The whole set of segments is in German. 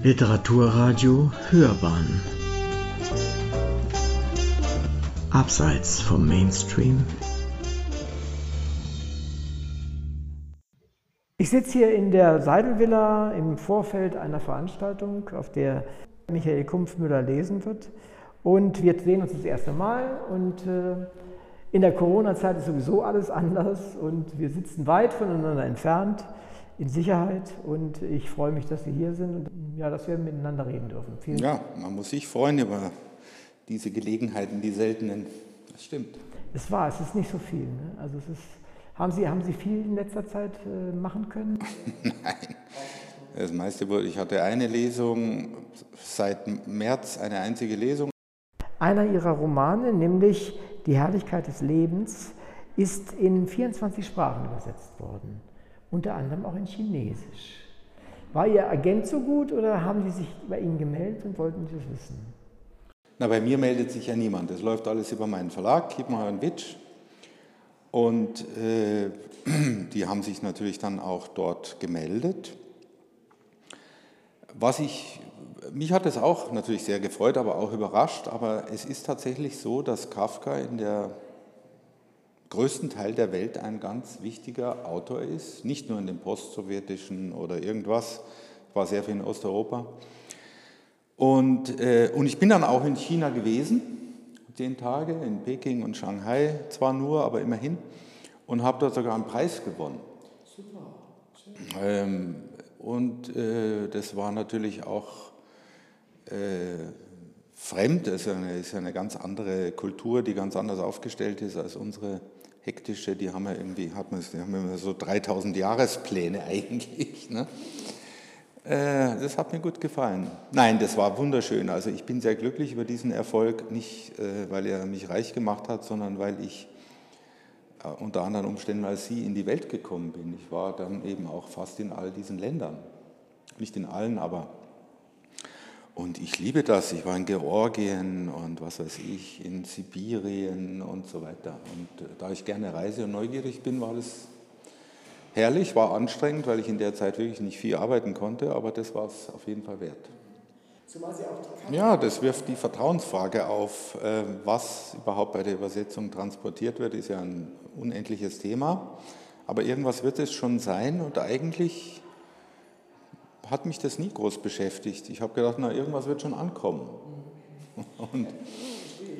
Literaturradio Hörbahn. Abseits vom Mainstream. Ich sitze hier in der Seidelvilla im Vorfeld einer Veranstaltung, auf der Michael Kumpfmüller lesen wird. Und wir sehen uns das erste Mal und äh, in der Corona-Zeit ist sowieso alles anders und wir sitzen weit voneinander entfernt in Sicherheit und ich freue mich, dass Sie hier sind und ja, dass wir miteinander reden dürfen. Vielen ja, man muss sich freuen über diese Gelegenheiten, die seltenen. Das stimmt. Es war, es ist nicht so viel. Ne? Also es ist, haben, Sie, haben Sie viel in letzter Zeit äh, machen können? Nein. Das meiste wurde, ich hatte eine Lesung, seit März eine einzige Lesung. Einer Ihrer Romane, nämlich Die Herrlichkeit des Lebens, ist in 24 Sprachen übersetzt worden unter anderem auch in Chinesisch. War Ihr Agent so gut oder haben die sich bei Ihnen gemeldet und wollten das wissen? Na, bei mir meldet sich ja niemand. Das läuft alles über meinen Verlag, Kiepenheuer Witsch. Und äh, die haben sich natürlich dann auch dort gemeldet. Was ich, mich hat es auch natürlich sehr gefreut, aber auch überrascht. Aber es ist tatsächlich so, dass Kafka in der größten Teil der Welt ein ganz wichtiger Autor ist, nicht nur in dem postsowjetischen oder irgendwas, war sehr viel in Osteuropa. Und, äh, und ich bin dann auch in China gewesen, zehn Tage, in Peking und Shanghai, zwar nur, aber immerhin, und habe dort sogar einen Preis gewonnen. Super. Ähm, und äh, das war natürlich auch äh, fremd, es ist, eine, ist eine ganz andere Kultur, die ganz anders aufgestellt ist als unsere hektische, die haben ja irgendwie, hat man, die haben immer so 3000 Jahrespläne eigentlich. Ne? Äh, das hat mir gut gefallen. Nein, das war wunderschön. Also ich bin sehr glücklich über diesen Erfolg, nicht äh, weil er mich reich gemacht hat, sondern weil ich äh, unter anderen Umständen als Sie in die Welt gekommen bin. Ich war dann eben auch fast in all diesen Ländern. Nicht in allen, aber und ich liebe das. Ich war in Georgien und was weiß ich, in Sibirien und so weiter. Und äh, da ich gerne reise und neugierig bin, war das herrlich, war anstrengend, weil ich in der Zeit wirklich nicht viel arbeiten konnte, aber das war es auf jeden Fall wert. Ja, das wirft die Vertrauensfrage auf. Äh, was überhaupt bei der Übersetzung transportiert wird, ist ja ein unendliches Thema. Aber irgendwas wird es schon sein und eigentlich hat mich das nie groß beschäftigt. Ich habe gedacht, na, irgendwas wird schon ankommen. Und,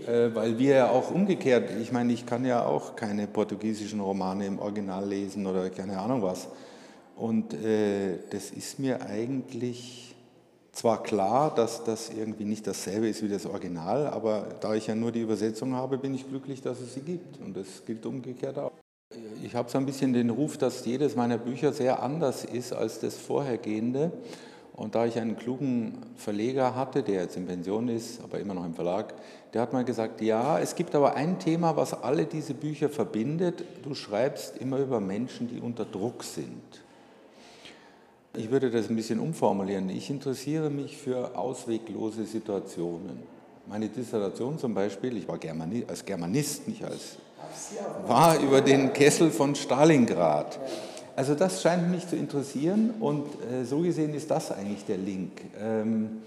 äh, weil wir ja auch umgekehrt, ich meine, ich kann ja auch keine portugiesischen Romane im Original lesen oder keine Ahnung was. Und äh, das ist mir eigentlich zwar klar, dass das irgendwie nicht dasselbe ist wie das Original, aber da ich ja nur die Übersetzung habe, bin ich glücklich, dass es sie gibt. Und das gilt umgekehrt auch. Ich habe so ein bisschen den Ruf, dass jedes meiner Bücher sehr anders ist als das vorhergehende. Und da ich einen klugen Verleger hatte, der jetzt in Pension ist, aber immer noch im Verlag, der hat mal gesagt, ja, es gibt aber ein Thema, was alle diese Bücher verbindet. Du schreibst immer über Menschen, die unter Druck sind. Ich würde das ein bisschen umformulieren. Ich interessiere mich für ausweglose Situationen. Meine Dissertation zum Beispiel, ich war Germanist, als Germanist, nicht als war über den Kessel von Stalingrad. Also das scheint mich zu interessieren und äh, so gesehen ist das eigentlich der Link. Ähm,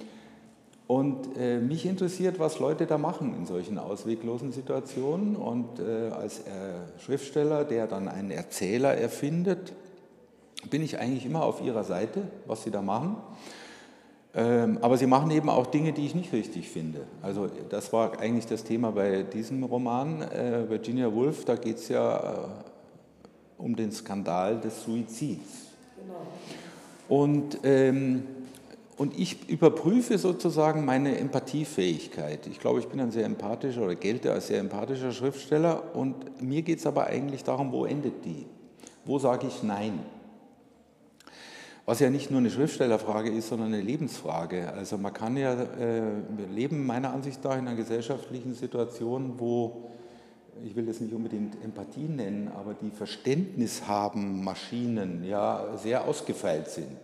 und äh, mich interessiert, was Leute da machen in solchen ausweglosen Situationen. Und äh, als Schriftsteller, der dann einen Erzähler erfindet, bin ich eigentlich immer auf ihrer Seite, was sie da machen. Ähm, aber sie machen eben auch Dinge, die ich nicht richtig finde. Also das war eigentlich das Thema bei diesem Roman, äh, Virginia Woolf, da geht es ja äh, um den Skandal des Suizids. Genau. Und, ähm, und ich überprüfe sozusagen meine Empathiefähigkeit. Ich glaube, ich bin ein sehr empathischer oder gelte als sehr empathischer Schriftsteller und mir geht es aber eigentlich darum, wo endet die? Wo sage ich Nein? Was ja nicht nur eine Schriftstellerfrage ist, sondern eine Lebensfrage. Also man kann ja, äh, wir leben meiner Ansicht nach in einer gesellschaftlichen Situation, wo, ich will das nicht unbedingt Empathie nennen, aber die Verständnis haben Maschinen ja sehr ausgefeilt sind.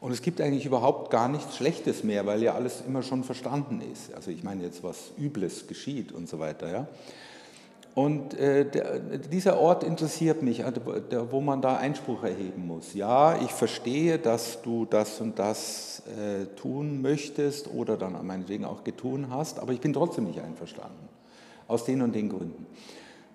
Und es gibt eigentlich überhaupt gar nichts Schlechtes mehr, weil ja alles immer schon verstanden ist. Also ich meine jetzt, was Übles geschieht und so weiter. Ja? Und äh, der, dieser Ort interessiert mich, also, wo man da Einspruch erheben muss. Ja, ich verstehe, dass du das und das äh, tun möchtest oder dann meinetwegen auch getun hast, aber ich bin trotzdem nicht einverstanden. Aus den und den Gründen.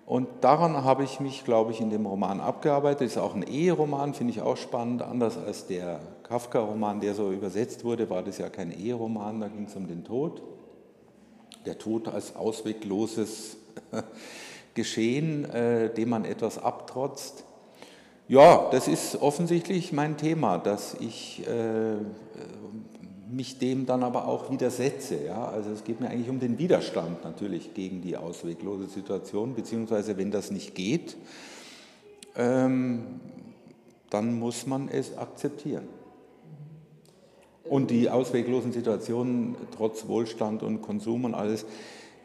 Und daran habe ich mich, glaube ich, in dem Roman abgearbeitet. Ist auch ein Eheroman, finde ich auch spannend. Anders als der Kafka-Roman, der so übersetzt wurde, war das ja kein Eheroman, da ging es um den Tod. Der Tod als auswegloses Geschehen, äh, dem man etwas abtrotzt. Ja, das ist offensichtlich mein Thema, dass ich äh, mich dem dann aber auch widersetze. Ja? Also es geht mir eigentlich um den Widerstand natürlich gegen die ausweglose Situation, beziehungsweise wenn das nicht geht, ähm, dann muss man es akzeptieren. Und die ausweglosen Situationen, trotz Wohlstand und Konsum und alles,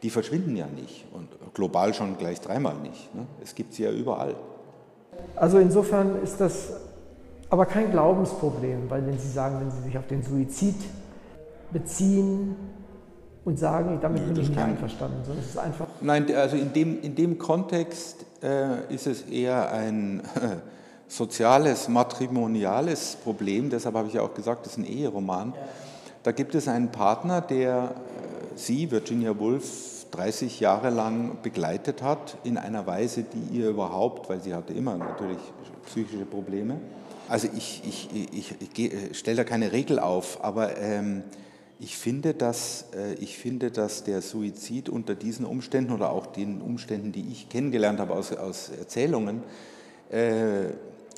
die verschwinden ja nicht. Und global schon gleich dreimal nicht. Ne? Es gibt sie ja überall. Also insofern ist das aber kein Glaubensproblem, weil wenn Sie sagen, wenn Sie sich auf den Suizid beziehen und sagen, damit bin ich nicht einverstanden, sondern es ist einfach. Nein, also in dem, in dem Kontext äh, ist es eher ein soziales, matrimoniales Problem, deshalb habe ich ja auch gesagt, das ist ein Eheroman. Da gibt es einen Partner, der äh, Sie, Virginia Woolf, 30 Jahre lang begleitet hat, in einer Weise, die ihr überhaupt, weil sie hatte immer natürlich psychische Probleme, also ich, ich, ich, ich stelle da keine Regel auf, aber ähm, ich, finde, dass, äh, ich finde, dass der Suizid unter diesen Umständen oder auch den Umständen, die ich kennengelernt habe aus, aus Erzählungen, äh,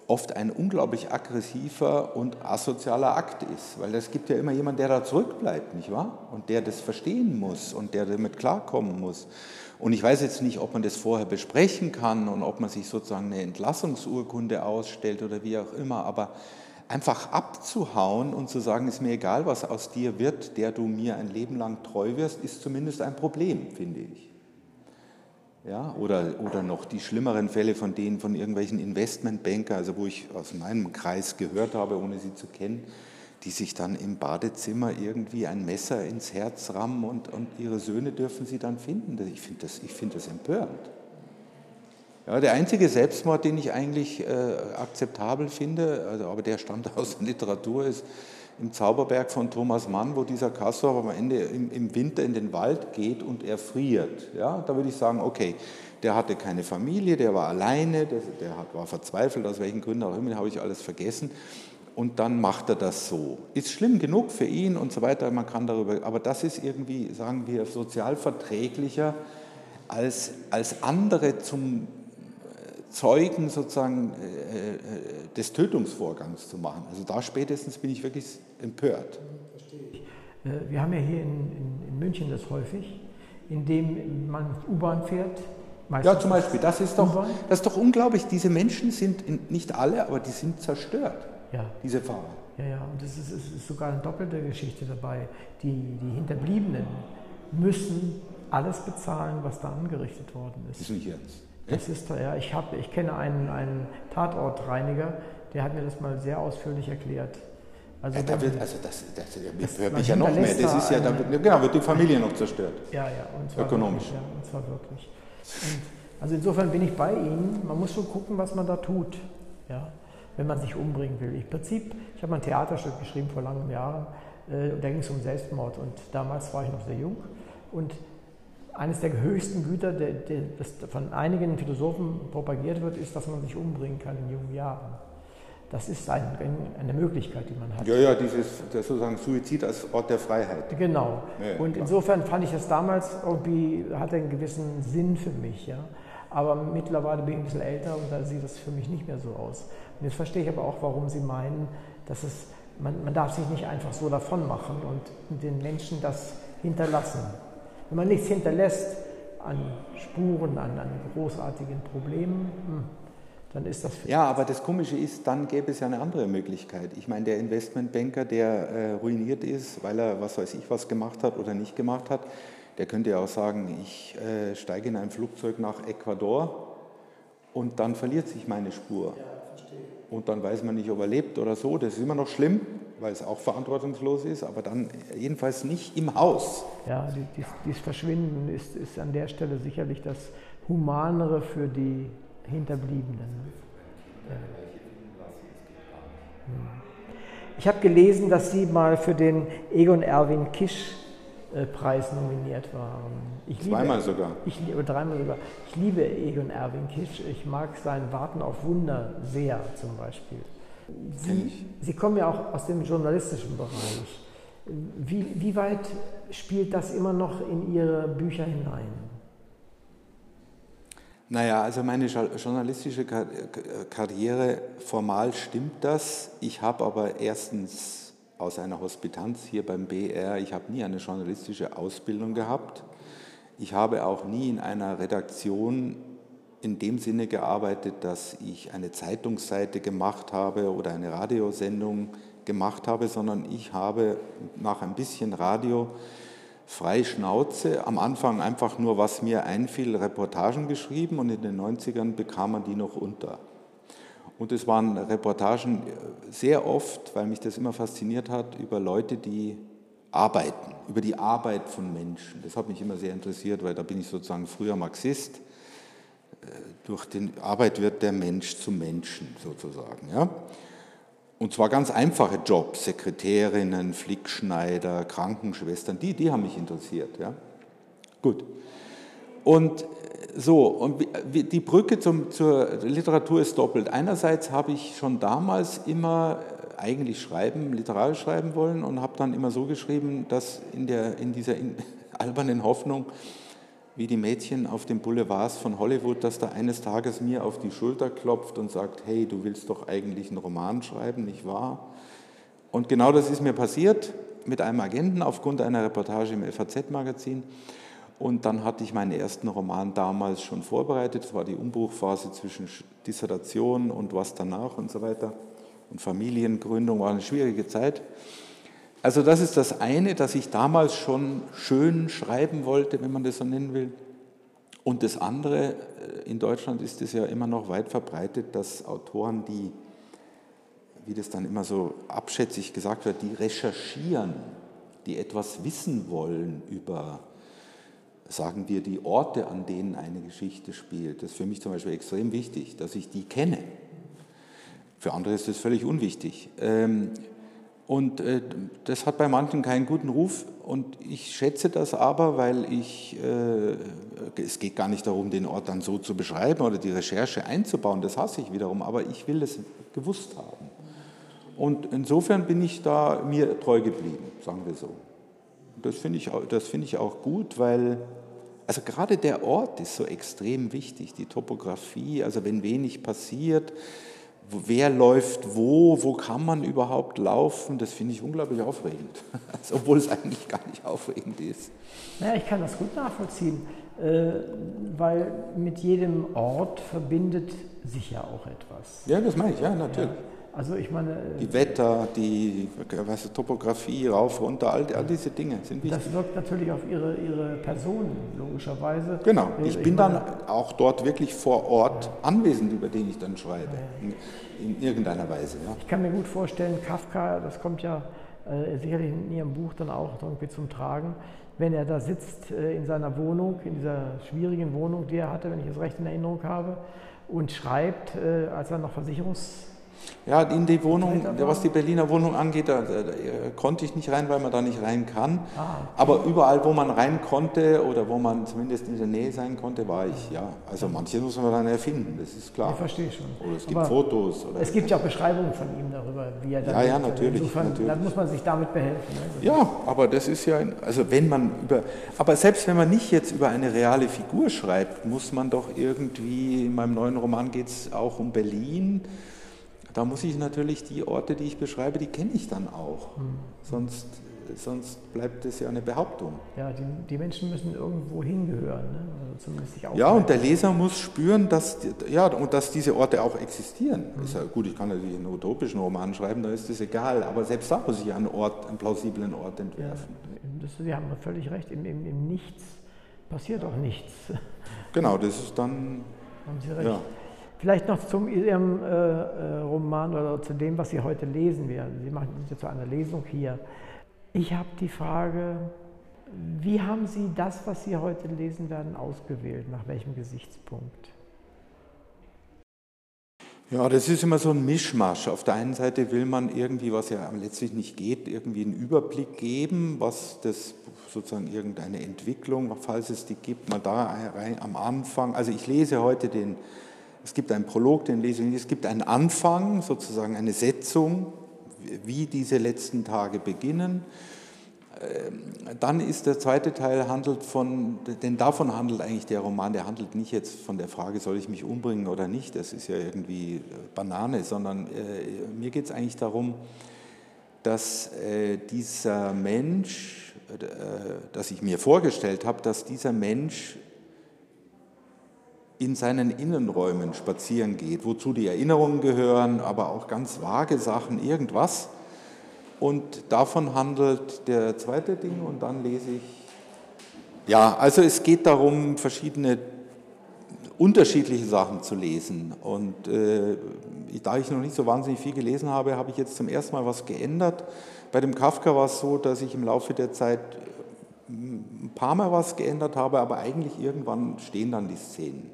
oft ein unglaublich aggressiver und asozialer Akt ist, weil es gibt ja immer jemanden, der da zurückbleibt, nicht wahr? Und der das verstehen muss und der damit klarkommen muss. Und ich weiß jetzt nicht, ob man das vorher besprechen kann und ob man sich sozusagen eine Entlassungsurkunde ausstellt oder wie auch immer, aber einfach abzuhauen und zu sagen, ist mir egal, was aus dir wird, der du mir ein Leben lang treu wirst, ist zumindest ein Problem, finde ich. Ja, oder, oder noch die schlimmeren Fälle von denen von irgendwelchen Investmentbanker, also wo ich aus meinem Kreis gehört habe, ohne sie zu kennen, die sich dann im Badezimmer irgendwie ein Messer ins Herz rammen und, und ihre Söhne dürfen sie dann finden. Ich finde das, find das empörend. Ja, der einzige Selbstmord, den ich eigentlich äh, akzeptabel finde, also, aber der stammt aus der Literatur, ist im Zauberberg von Thomas Mann, wo dieser Castor am Ende im, Winter in den Wald geht und erfriert. Ja, da würde ich sagen, okay, der hatte keine Familie, der war alleine, der, der hat, war verzweifelt, aus welchen Gründen auch immer, habe ich alles vergessen und dann macht er das so. Ist schlimm genug für ihn und so weiter, man kann darüber, aber das ist irgendwie, sagen wir, sozialverträglicher als, als andere zum Zeugen sozusagen äh, äh, des Tötungsvorgangs zu machen. Also da spätestens bin ich wirklich empört. Verstehe ich. Wir haben ja hier in, in, in München das häufig, indem man U-Bahn fährt, ja, zum Beispiel, das ist, doch, das ist doch unglaublich. Diese Menschen sind, nicht alle, aber die sind zerstört ja. diese Fahrer. Ja, ja, und es ist, ist sogar eine doppelte Geschichte dabei. Die, die Hinterbliebenen müssen alles bezahlen, was da angerichtet worden ist. Das ist nicht ernst. Das ist ja, ich, hab, ich kenne einen, einen Tatortreiniger, der hat mir das mal sehr ausführlich erklärt. Also, ja, da wird, also das, das, das hört mich ja noch mehr. Das ist ja, da wird, genau, wird die Familie noch zerstört. Ja, ja, und zwar ökonomisch. Wirklich, ja, und zwar wirklich. Und also insofern bin ich bei Ihnen. Man muss schon gucken, was man da tut. Ja wenn man sich umbringen will. Im Prinzip, ich habe ein Theaterstück geschrieben vor langen Jahren, äh, da ging es um Selbstmord und damals war ich noch sehr jung und eines der höchsten Güter, der, der, das von einigen Philosophen propagiert wird, ist, dass man sich umbringen kann in jungen Jahren. Das ist ein, eine Möglichkeit, die man hat. Ja, ja, dieses sozusagen Suizid als Ort der Freiheit. Genau. Ja, und insofern fand ich das damals irgendwie, hatte einen gewissen Sinn für mich. Ja. Aber mittlerweile bin ich ein bisschen älter und da sieht das für mich nicht mehr so aus. Und jetzt verstehe ich aber auch, warum Sie meinen, dass es, man, man darf sich nicht einfach so davon machen und den Menschen das hinterlassen. Wenn man nichts hinterlässt an Spuren, an, an großartigen Problemen, hm, dann ist das. Ja, aber das Komische ist, dann gäbe es ja eine andere Möglichkeit. Ich meine, der Investmentbanker, der äh, ruiniert ist, weil er was weiß ich was gemacht hat oder nicht gemacht hat, der könnte ja auch sagen, ich äh, steige in ein Flugzeug nach Ecuador und dann verliert sich meine Spur. Ja und dann weiß man nicht, ob er lebt oder so. Das ist immer noch schlimm, weil es auch verantwortungslos ist, aber dann jedenfalls nicht im Haus. Ja, dieses Verschwinden ist, ist an der Stelle sicherlich das, humanere für die Hinterbliebenen. Ja. Ich habe gelesen, dass Sie mal für den Egon Erwin Kisch Preis nominiert waren. Ich Zweimal liebe, sogar. Ich liebe, dreimal sogar. Ich liebe Egon Erwin Kisch. Ich mag sein Warten auf Wunder sehr zum Beispiel. Sie, Sie kommen ja auch aus dem journalistischen Bereich. Wie, wie weit spielt das immer noch in Ihre Bücher hinein? Naja, also meine journalistische Karriere, formal stimmt das. Ich habe aber erstens aus einer Hospitanz hier beim BR, ich habe nie eine journalistische Ausbildung gehabt. Ich habe auch nie in einer Redaktion in dem Sinne gearbeitet, dass ich eine Zeitungsseite gemacht habe oder eine Radiosendung gemacht habe, sondern ich habe nach ein bisschen Radio frei Schnauze, am Anfang einfach nur, was mir einfiel, Reportagen geschrieben und in den 90ern bekam man die noch unter. Und es waren Reportagen sehr oft, weil mich das immer fasziniert hat, über Leute, die arbeiten, über die Arbeit von Menschen. Das hat mich immer sehr interessiert, weil da bin ich sozusagen früher Marxist. Äh, durch die Arbeit wird der Mensch zum Menschen sozusagen. Ja? Und zwar ganz einfache Jobs, Sekretärinnen, Flickschneider, Krankenschwestern, die, die haben mich interessiert. Ja? Gut. Und so, und die Brücke zum, zur Literatur ist doppelt. Einerseits habe ich schon damals immer eigentlich schreiben, literarisch schreiben wollen und habe dann immer so geschrieben, dass in, der, in dieser albernen Hoffnung, wie die Mädchen auf den Boulevards von Hollywood, dass da eines Tages mir auf die Schulter klopft und sagt, hey, du willst doch eigentlich einen Roman schreiben, nicht wahr? Und genau das ist mir passiert mit einem Agenten aufgrund einer Reportage im FAZ-Magazin. Und dann hatte ich meinen ersten Roman damals schon vorbereitet. Das war die Umbruchphase zwischen Dissertation und was danach und so weiter. Und Familiengründung war eine schwierige Zeit. Also das ist das eine, dass ich damals schon schön schreiben wollte, wenn man das so nennen will. Und das andere, äh, in Deutschland ist es ja immer noch weit verbreitet, dass Autoren, die, wie das dann immer so abschätzig gesagt wird, die recherchieren, die etwas wissen wollen über, sagen wir, die Orte, an denen eine Geschichte spielt. Das ist für mich zum Beispiel extrem wichtig, dass ich die kenne. Für andere ist das völlig unwichtig. Und äh, das hat bei manchen keinen guten Ruf und ich schätze das aber, weil ich, äh, es geht gar nicht darum, den Ort dann so zu beschreiben oder die Recherche einzubauen, das hasse ich wiederum, aber ich will es gewusst haben. Und insofern bin ich da mir treu geblieben, sagen wir so. Das finde ich, find ich auch gut, weil also gerade der Ort ist so extrem wichtig, die Topografie, also wenn wenig passiert, wer läuft wo, wo kann man überhaupt laufen, das finde ich unglaublich aufregend, obwohl es eigentlich gar nicht aufregend ist. Naja, ich kann das gut nachvollziehen, äh, weil mit jedem Ort verbindet sich ja auch etwas. Ja, das meine ich, ja, natürlich. Ja. Also ich meine. Die Wetter, die was ist, Topografie, rauf, runter, all, all diese Dinge sind wichtig. Das wirkt natürlich auf Ihre, Ihre Person, logischerweise. Genau, ich, ich bin meine, dann auch dort wirklich vor Ort ja. anwesend, über den ich dann schreibe, ja. in, in, irgendeiner Weise. Ich kann mir gut vorstellen, Kafka, das kommt ja äh, sicherlich in Ihrem Buch dann auch irgendwie zum Tragen, wenn er da sitzt äh, in seiner Wohnung, in dieser schwierigen Wohnung, die er hatte, wenn ich es recht in Erinnerung habe, und schreibt, äh, als er noch Versicherungs ja, in die Wohnung, was die Berliner Wohnung angeht, da, da, da, konnte ich nicht rein, weil man da nicht rein kann. Ah. Aber überall, wo man rein konnte oder wo man zumindest in der Nähe sein konnte, war ich, ja. Also manches muss man dann erfinden, das ist klar. Ich verstehe schon. Oder es gibt Aber Fotos. es gibt ja auch Beschreibungen von ihm darüber, wie er da Ja, ja, natürlich, Insofern, natürlich. Dann muss man sich damit behelfen. Ne? Ja, aber das ist ja, also wenn man über, aber selbst wenn man nicht jetzt über eine reale Figur schreibt, muss man doch irgendwie, in meinem neuen Roman geht es auch um Berlin, da muss ich natürlich die Orte, die ich beschreibe, die kenne ich dann auch. Mhm. Sonst, sonst bleibt es ja eine Behauptung. Ja, die, die Menschen müssen irgendwo hingehören, ne? also zumindest sich Ja, und der Leser muss spüren, dass, ja, und dass diese Orte auch existieren. Mhm. Ist ja gut, ich kann natürlich einen utopischen Roman schreiben, da ist das egal, aber selbst da muss ich einen Ort, einen plausiblen Ort entwerfen. Ja, das, Sie haben völlig recht, im, im, im Nichts passiert auch nichts. Genau, das ist dann. Haben Sie recht. Ja. Vielleicht noch zu Ihrem äh, äh, Roman oder zu dem, was Sie heute lesen werden. Sie machen sich ja zu einer Lesung hier. Ich habe die Frage, Wie haben Sie das, was Sie heute lesen werden, ausgewählt? Nach welchem Gesichtspunkt? Ja, das ist immer so ein Mischmasch. Auf der einen Seite will man irgendwie, was ja letztlich nicht geht, irgendwie einen Überblick geben, was das sozusagen irgendeine Entwicklung, falls es die gibt, mal da rein am Anfang. Also ich lese heute den, es gibt einen Prolog, den lese ich, es gibt einen Anfang, sozusagen eine Setzung, wie diese letzten Tage beginnen. Ähm, dann ist der zweite Teil handelt von, denn davon handelt eigentlich der Roman, der handelt nicht jetzt von der Frage, soll ich mich umbringen oder nicht, das ist ja irgendwie äh, Banane, sondern äh, mir geht es eigentlich darum, dass äh, dieser Mensch, dass ich mir vorgestellt habe, dass dieser Mensch in seinen Innenräumen spazieren geht, wozu die Erinnerungen gehören, aber auch ganz vage Sachen, irgendwas und davon handelt der zweite Ding und dann lese ich. Ja, also es geht darum, verschiedene unterschiedliche Sachen zu lesen. Und äh, da ich noch nicht so wahnsinnig viel gelesen habe, habe ich jetzt zum ersten Mal was geändert. Bei dem Kafka war es so, dass ich im Laufe der Zeit ein paar Mal was geändert habe, aber eigentlich irgendwann stehen dann die Szenen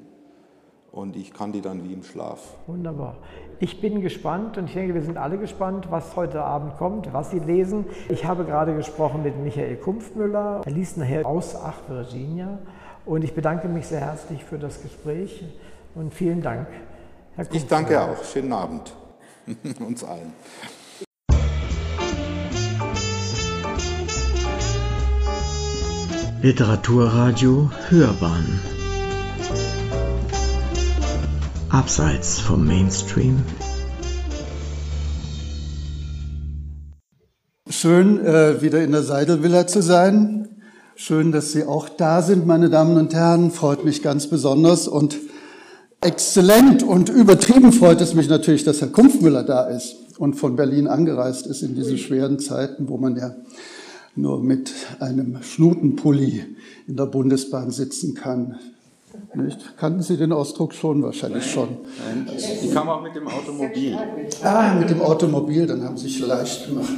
und ich kann die dann wie im Schlaf. Wunderbar. Ich bin gespannt und ich denke, wir sind alle gespannt, was heute Abend kommt, was Sie lesen. Ich habe gerade gesprochen mit Michael Kumpfmüller. Er liest nachher aus Ach Virginia und ich bedanke mich sehr herzlich für das Gespräch und vielen Dank, Herr Kumpfmüller. Ich danke auch. Schönen Abend uns allen. Literaturradio Hörbahn Abseits vom Mainstream. Schön, äh, wieder in der Seidelvilla zu sein. Schön, dass Sie auch da sind, meine Damen und Herren. Freut mich ganz besonders und exzellent und übertrieben freut es mich natürlich, dass Herr Kumpfmüller da ist und von Berlin angereist ist in diesen schweren Zeiten, wo man ja nur mit einem Schnutenpulli in der Bundesbahn sitzen kann. Nicht? Kannten Sie den Ausdruck schon? Wahrscheinlich Nein. schon. Nein, ich kam auch mit dem Automobil. Ah, mit dem Automobil, dann haben Sie sich leicht gemacht.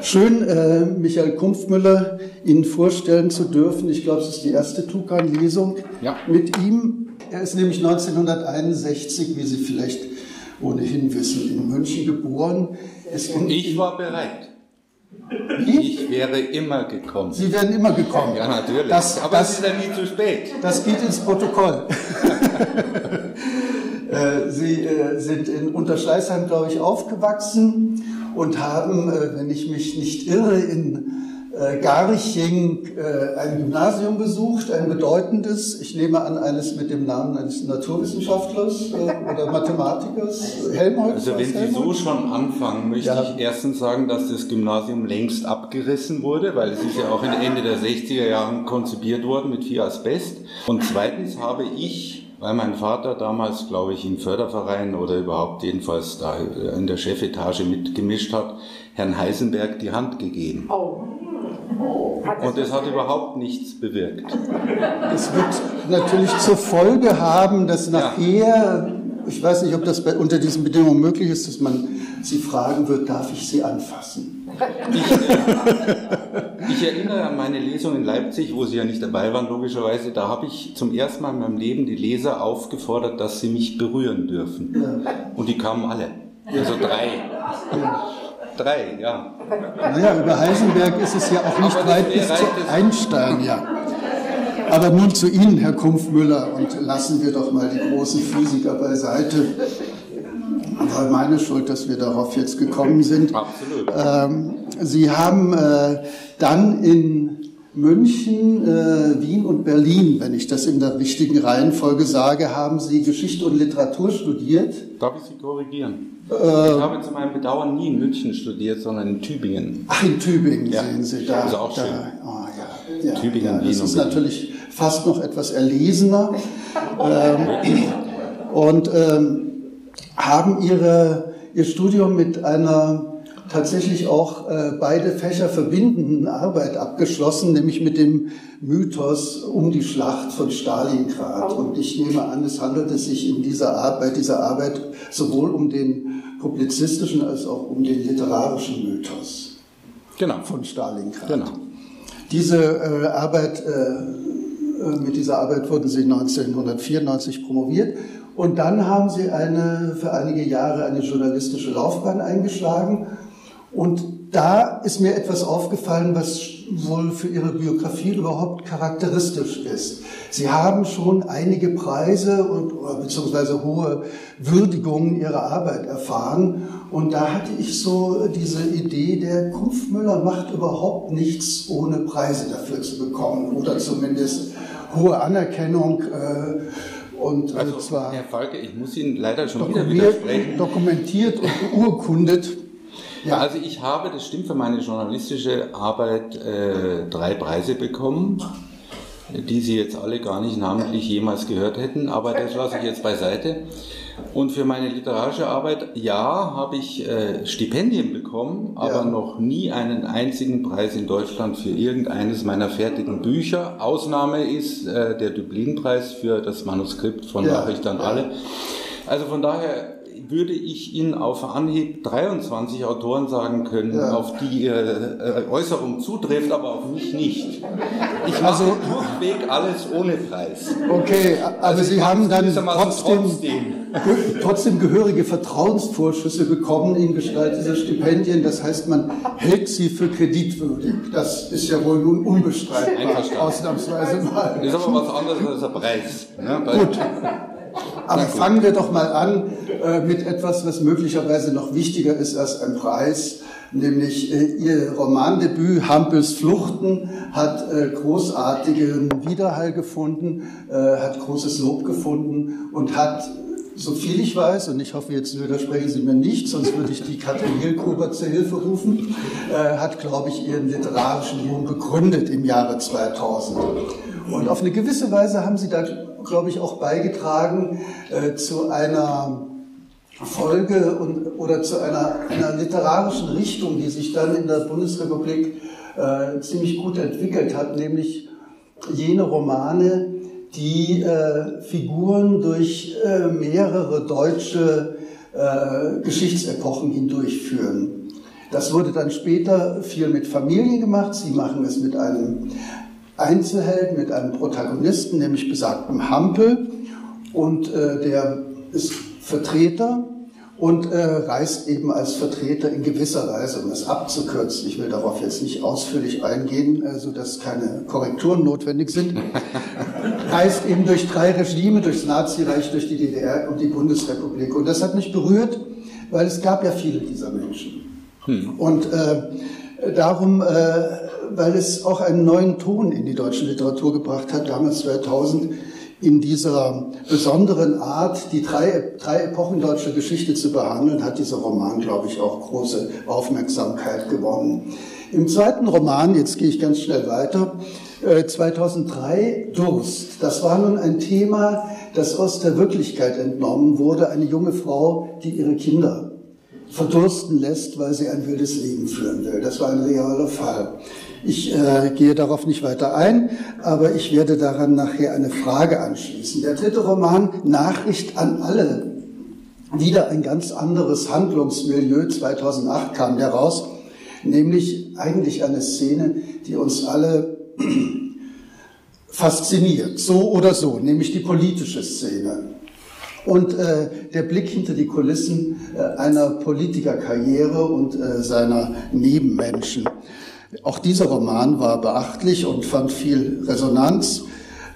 Schön, äh, Michael Kumpfmüller Ihnen vorstellen zu dürfen. Ich glaube, es ist die erste Tukan-Lesung ja. mit ihm. Er ist nämlich 1961, wie Sie vielleicht ohnehin wissen, in München geboren. Und ich war bereit. Ich wäre immer gekommen. Sie wären immer gekommen. Ja, natürlich. Das, Aber das, es ist ja nie zu spät. Das geht ins Protokoll. Äh, Sie äh, sind in Unterschleißheim, glaube ich, aufgewachsen und haben, äh, wenn ich mich nicht irre, in äh, Garching äh, ein Gymnasium besucht, ein bedeutendes, ich nehme an, eines mit dem Namen eines Naturwissenschaftlers äh, oder Mathematikers, Helmholtz. Also wenn Sie so schon anfangen, möchte ja. ich erstens sagen, dass das Gymnasium längst abgerissen wurde, weil es ist ja auch Ende der 60er Jahren konzipiert worden mit viel Asbest. Und zweitens habe ich weil mein Vater damals, glaube ich, im Förderverein oder überhaupt jedenfalls da in der Chefetage mitgemischt hat, Herrn Heisenberg die Hand gegeben. Oh. Und es hat überhaupt nichts bewirkt. Es wird natürlich zur Folge haben, dass nachher, ich weiß nicht, ob das bei, unter diesen Bedingungen möglich ist, dass man sie fragen wird, darf ich sie anfassen? Ich, äh, ich erinnere an meine Lesung in Leipzig, wo Sie ja nicht dabei waren, logischerweise. Da habe ich zum ersten Mal in meinem Leben die Leser aufgefordert, dass sie mich berühren dürfen. Und die kamen alle. Also drei. Drei, ja. Naja, über Heisenberg ist es ja auch nicht weit bis zu Einstein, ja. Aber nun zu Ihnen, Herr Kumpfmüller, und lassen wir doch mal die großen Physiker beiseite. War meine Schuld, dass wir darauf jetzt gekommen sind. Absolut. Ähm, Sie haben äh, dann in München, äh, Wien und Berlin, wenn ich das in der richtigen Reihenfolge sage, haben Sie Geschichte und Literatur studiert. Darf ich Sie korrigieren? Äh, ich habe zu meinem Bedauern nie in München studiert, sondern in Tübingen. Ach, in Tübingen ja. sehen Sie da. Das ist auch da, schön. Oh, ja, ja, Tübingen, ja. Das ist natürlich fast noch etwas erlesener. ähm, und ähm, haben ihre, ihr Studium mit einer tatsächlich auch äh, beide Fächer verbindenden Arbeit abgeschlossen, nämlich mit dem Mythos um die Schlacht von Stalingrad. Und ich nehme an, es handelt es sich in dieser Arbeit, dieser Arbeit sowohl um den publizistischen als auch um den literarischen Mythos genau. von Stalingrad. Genau. Diese äh, Arbeit, äh, äh mit dieser Arbeit wurden Sie 1994 promoviert und dann haben Sie eine, für einige Jahre eine journalistische Laufbahn eingeschlagen und da ist mir etwas aufgefallen, was wohl für Ihre Biografie überhaupt charakteristisch ist. Sie haben schon einige Preise und beziehungsweise hohe Würdigungen Ihrer Arbeit erfahren. Und da hatte ich so diese Idee, der Kumpfmüller macht überhaupt nichts, ohne Preise dafür zu bekommen oder zumindest hohe Anerkennung. Äh, und äh, also, zwar Herr Falke, ich muss Ihnen leider schon wieder widersprechen. Dokumentiert und beurkundet. Ja. Also ich habe, das stimmt für meine journalistische Arbeit, äh, drei Preise bekommen die Sie jetzt alle gar nicht namentlich jemals gehört hätten, aber das lasse ich jetzt beiseite. Und für meine literarische Arbeit, ja, habe ich äh, Stipendien bekommen, aber ja. noch nie einen einzigen Preis in Deutschland für irgendeines meiner fertigen Bücher. Ausnahme ist äh, der Dublin-Preis für das Manuskript von ja. Nachricht an alle. Also von daher würde ich Ihnen auf Anhieb 23 Autoren sagen können, ja. auf die Ihre äh, Äußerung zutrifft, aber auf mich nicht. Ich mache also, durchweg alles ohne Preis. Okay, aber also Sie haben dann trotzdem, trotzdem. trotzdem gehörige Vertrauensvorschüsse bekommen in Gestalt dieser Stipendien. Das heißt, man hält sie für kreditwürdig. Das ist ja wohl nun unbestreitbar, ausnahmsweise mal. Das ist aber was anderes als der Preis. Ne? Gut. Aber fangen wir doch mal an äh, mit etwas, was möglicherweise noch wichtiger ist als ein Preis, nämlich äh, Ihr Romandebüt Hampels Fluchten hat äh, großartigen Widerhall gefunden, äh, hat großes Lob gefunden und hat so viel ich weiß, und ich hoffe, jetzt widersprechen Sie mir nicht, sonst würde ich die Katrin Hilkober zur Hilfe rufen, äh, hat, glaube ich, ihren literarischen Ruhm begründet im Jahre 2000. Und auf eine gewisse Weise haben Sie da glaube ich, auch beigetragen äh, zu einer Folge und, oder zu einer, einer literarischen Richtung, die sich dann in der Bundesrepublik äh, ziemlich gut entwickelt hat, nämlich jene Romane, die äh, Figuren durch äh, mehrere deutsche äh, Geschichtsepochen hindurchführen. Das wurde dann später viel mit Familien gemacht. Sie machen es mit einem Einzelheld mit einem Protagonisten, nämlich besagtem Hampel. Und äh, der ist Vertreter und äh, reist eben als Vertreter in gewisser Weise, um es abzukürzen, ich will darauf jetzt nicht ausführlich eingehen, äh, sodass keine Korrekturen notwendig sind, reist eben durch drei Regime, durchs Nazireich, durch die DDR und die Bundesrepublik. Und das hat mich berührt, weil es gab ja viele dieser Menschen. Hm. Und äh, darum äh, weil es auch einen neuen Ton in die deutsche Literatur gebracht hat, damals 2000, in dieser besonderen Art, die drei, drei Epochen deutscher Geschichte zu behandeln, hat dieser Roman, glaube ich, auch große Aufmerksamkeit gewonnen. Im zweiten Roman, jetzt gehe ich ganz schnell weiter, 2003 äh, Durst. Das war nun ein Thema, das aus der Wirklichkeit entnommen wurde. Eine junge Frau, die ihre Kinder verdursten lässt, weil sie ein wildes Leben führen will. Das war ein realer Fall. Ich äh, gehe darauf nicht weiter ein, aber ich werde daran nachher eine Frage anschließen. Der dritte Roman, Nachricht an alle, wieder ein ganz anderes Handlungsmilieu. 2008 kam der raus, nämlich eigentlich eine Szene, die uns alle fasziniert, so oder so, nämlich die politische Szene. Und äh, der Blick hinter die Kulissen äh, einer Politikerkarriere und äh, seiner Nebenmenschen. Auch dieser Roman war beachtlich und fand viel Resonanz.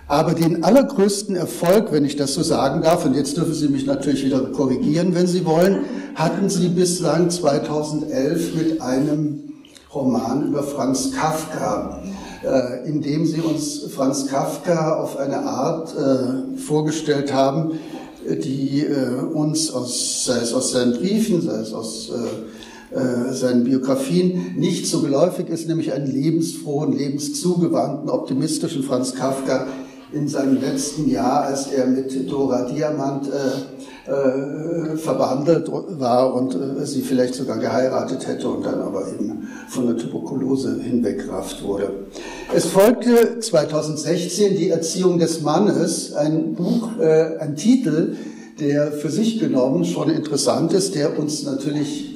Aber den allergrößten Erfolg, wenn ich das so sagen darf, und jetzt dürfen Sie mich natürlich wieder korrigieren, wenn Sie wollen, hatten Sie bislang 2011 mit einem Roman über Franz Kafka, äh, in dem Sie uns Franz Kafka auf eine Art äh, vorgestellt haben, die äh, uns aus, sei es aus seinen Briefen, sei es aus äh, seinen Biografien nicht so geläufig ist, nämlich einen lebensfrohen, lebenszugewandten, optimistischen Franz Kafka in seinem letzten Jahr, als er mit Dora Diamant äh, äh, verbandelt war und äh, sie vielleicht sogar geheiratet hätte und dann aber eben von der Tuberkulose hinwegrafft wurde. Es folgte 2016 die Erziehung des Mannes, ein Buch, äh, ein Titel, der für sich genommen schon interessant ist, der uns natürlich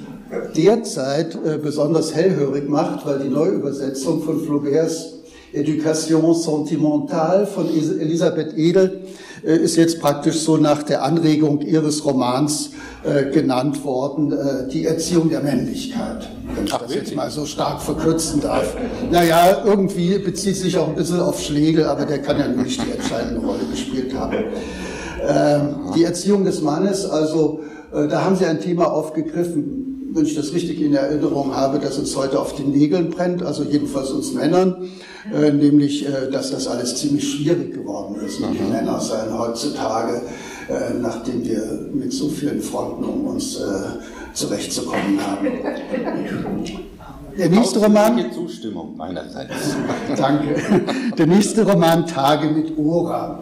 derzeit äh, besonders hellhörig macht, weil die Neuübersetzung von Flauberts Education sentimentale von Elisabeth Edel äh, ist jetzt praktisch so nach der Anregung ihres Romans äh, genannt worden, äh, die Erziehung der Männlichkeit. Wenn ich Ach, das jetzt mal so stark verkürzen darf. Naja, irgendwie bezieht sich auch ein bisschen auf Schlegel, aber der kann ja nicht die entscheidende Rolle gespielt haben. Ähm, die Erziehung des Mannes, also äh, da haben Sie ein Thema aufgegriffen, wenn ich das richtig in Erinnerung habe, dass uns heute auf den Nägeln brennt, also jedenfalls uns Männern, äh, nämlich, äh, dass das alles ziemlich schwierig geworden ist. Mhm. Die Männer seien heutzutage, äh, nachdem wir mit so vielen Fronten um uns äh, zurechtzukommen haben. Der nächste Roman. Zustimmung meinerseits. Danke. Der nächste Roman Tage mit Ora.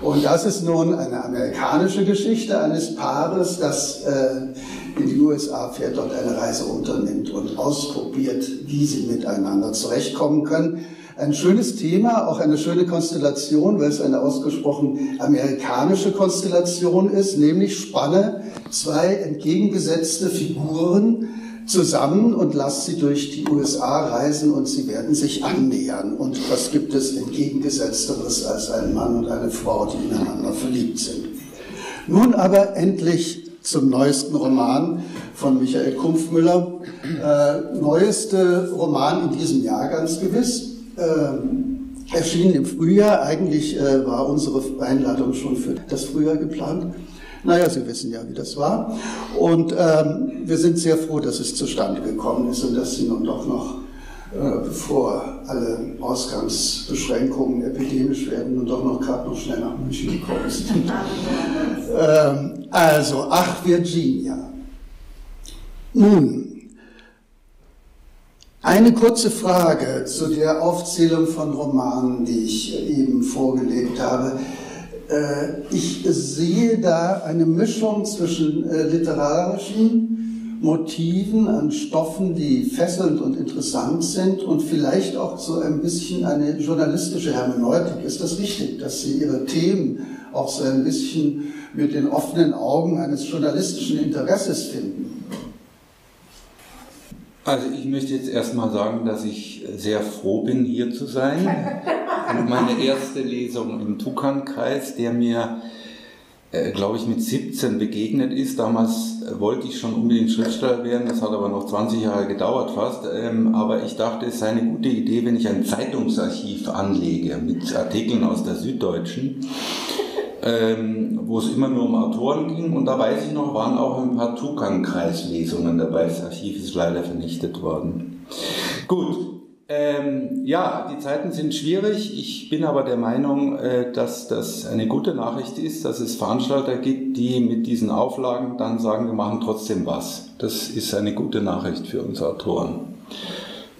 Und das ist nun eine amerikanische Geschichte eines Paares, das äh, in die USA fährt, dort eine Reise unternimmt und ausprobiert, wie sie miteinander zurechtkommen können. Ein schönes Thema, auch eine schöne Konstellation, weil es eine ausgesprochen amerikanische Konstellation ist, nämlich spanne zwei entgegengesetzte Figuren zusammen und lasst sie durch die USA reisen und sie werden sich annähern. Und was gibt es entgegengesetzteres als ein Mann und eine Frau, die ineinander verliebt sind? Nun aber endlich zum neuesten Roman von Michael Kumpfmüller. Äh, neueste Roman in diesem Jahr ganz gewiss. Äh, erschienen im Frühjahr. Eigentlich äh, war unsere Einladung schon für das Frühjahr geplant. Naja, Sie wissen ja, wie das war. Und ähm, wir sind sehr froh, dass es zustande gekommen ist und dass Sie nun doch noch, bevor alle Ausgangsbeschränkungen epidemisch werden, und doch noch gerade noch schnell nach München gekommen sind. ähm, also, ach Virginia. Nun, eine kurze Frage zu der Aufzählung von Romanen, die ich eben vorgelegt habe. Äh, ich sehe da eine Mischung zwischen äh, literarischen Motiven an Stoffen, die fesselnd und interessant sind und vielleicht auch so ein bisschen eine journalistische Hermeneutik. Ist das richtig, dass Sie Ihre Themen auch so ein bisschen mit den offenen Augen eines journalistischen Interesses finden? Also ich möchte jetzt erstmal sagen, dass ich sehr froh bin, hier zu sein. Und meine erste Lesung im Tukan-Kreis, der mir, äh, glaube ich, mit 17 begegnet ist. Damals wollte ich schon unbedingt Schriftsteller werden, das hat aber noch 20 Jahre gedauert fast. Ähm, aber ich dachte, es sei eine gute Idee, wenn ich ein Zeitungsarchiv anlege mit Artikeln aus der Süddeutschen ähm, wo es immer nur um Autoren ging. Und da weiß ich noch, waren auch ein paar Tukan-Kreislesungen dabei. Das Archiv ist leider vernichtet worden. Gut. Ähm, ja, die Zeiten sind schwierig. Ich bin aber der Meinung, äh, dass das eine gute Nachricht ist, dass es Veranstalter gibt, die mit diesen Auflagen dann sagen, wir machen trotzdem was. Das ist eine gute Nachricht für uns Autoren.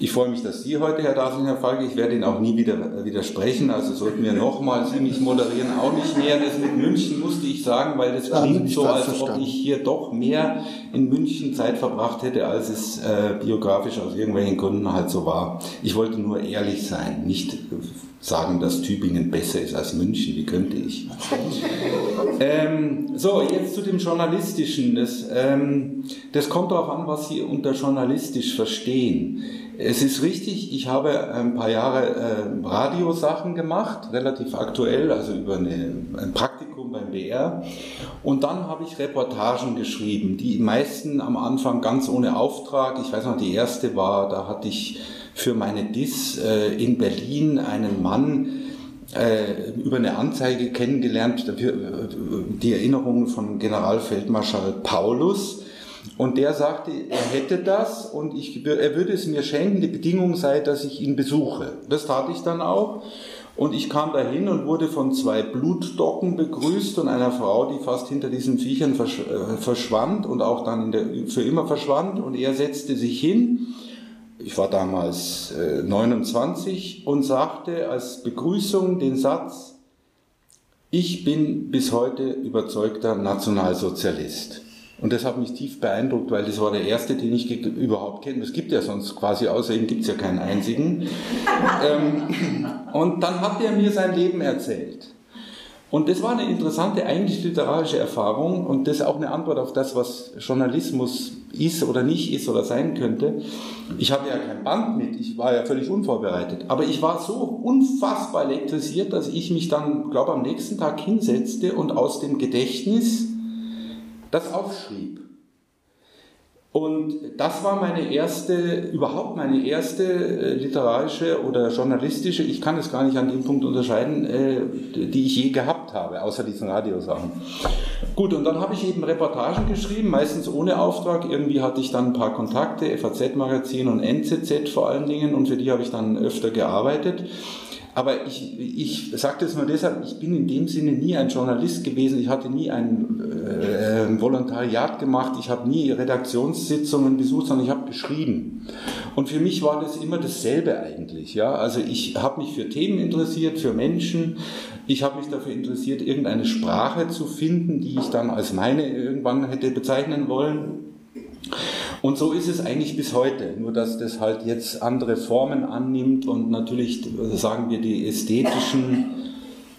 Ich freue mich, dass Sie heute Herr da sind, Herr Falke. Ich werde Ihnen auch nie wieder äh, widersprechen. Also sollten wir nochmal Sie nicht moderieren, auch nicht mehr. Das mit München musste ich sagen, weil das klingt so, als verstanden. ob ich hier doch mehr in München Zeit verbracht hätte, als es äh, biografisch aus irgendwelchen Gründen halt so war. Ich wollte nur ehrlich sein, nicht sagen, dass Tübingen besser ist als München. Wie könnte ich? ähm, so, jetzt zu dem Journalistischen. Das, ähm, das kommt darauf an, was Sie unter journalistisch verstehen. Es ist richtig, ich habe ein paar Jahre äh, Radiosachen gemacht, relativ aktuell, also über eine, ein Praktikum beim BR. Und dann habe ich Reportagen geschrieben, die meisten am Anfang ganz ohne Auftrag. Ich weiß noch, die erste war, da hatte ich für meine DIS äh, in Berlin einen Mann, äh, über eine Anzeige kennengelernt, äh, die Erinnerungen von Generalfeldmarschall Paulus, und der sagte, er hätte das und ich, er würde es mir schenken. Die Bedingung sei, dass ich ihn besuche. Das tat ich dann auch. Und ich kam dahin und wurde von zwei Blutdocken begrüßt und einer Frau, die fast hinter diesen Viechern äh, verschwand und auch dann der, für immer verschwand. Und er setzte sich hin. Ich war damals äh, 29 und sagte als Begrüßung den Satz, ich bin bis heute überzeugter Nationalsozialist. Und das hat mich tief beeindruckt, weil das war der erste, den ich überhaupt kenne. Es gibt ja sonst quasi, außer ihm gibt es ja keinen einzigen. ähm, und dann hat er mir sein Leben erzählt. Und das war eine interessante, eigentlich literarische Erfahrung und das ist auch eine Antwort auf das, was Journalismus ist oder nicht ist oder sein könnte. Ich hatte ja kein Band mit, ich war ja völlig unvorbereitet. Aber ich war so unfassbar elektrisiert, dass ich mich dann, glaube am nächsten Tag hinsetzte und aus dem Gedächtnis das aufschrieb. Und das war meine erste, überhaupt meine erste äh, literarische oder journalistische, ich kann es gar nicht an dem Punkt unterscheiden, äh, die ich je gehabt habe, außer diesen Radiosachen. Gut, und dann habe ich eben Reportagen geschrieben, meistens ohne Auftrag. Irgendwie hatte ich dann ein paar Kontakte, FAZ-Magazin und NZZ vor allen Dingen, und für die habe ich dann öfter gearbeitet. Aber ich, ich sage das nur deshalb, ich bin in dem Sinne nie ein Journalist gewesen, ich hatte nie ein äh, Volontariat gemacht, ich habe nie Redaktionssitzungen besucht, sondern ich habe geschrieben. Und für mich war das immer dasselbe eigentlich. Ja? Also ich habe mich für Themen interessiert, für Menschen, ich habe mich dafür interessiert, irgendeine Sprache zu finden, die ich dann als meine irgendwann hätte bezeichnen wollen. Und so ist es eigentlich bis heute, nur dass das halt jetzt andere Formen annimmt und natürlich, sagen wir, die ästhetischen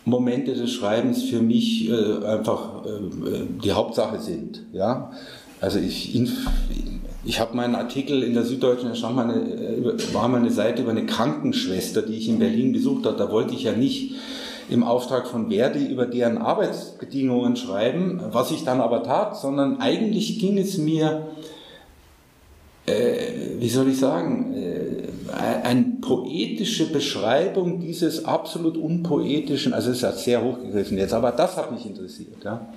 Momente des Schreibens für mich äh, einfach äh, die Hauptsache sind. Ja? Also ich, ich habe meinen Artikel in der Süddeutschen, da äh, war mal eine Seite über eine Krankenschwester, die ich in Berlin besucht habe. Da wollte ich ja nicht im Auftrag von Verdi über deren Arbeitsbedingungen schreiben, was ich dann aber tat, sondern eigentlich ging es mir äh, wie soll ich sagen, äh, eine poetische Beschreibung dieses absolut unpoetischen, also es ja sehr hochgegriffen jetzt, aber das hat mich interessiert. Ja.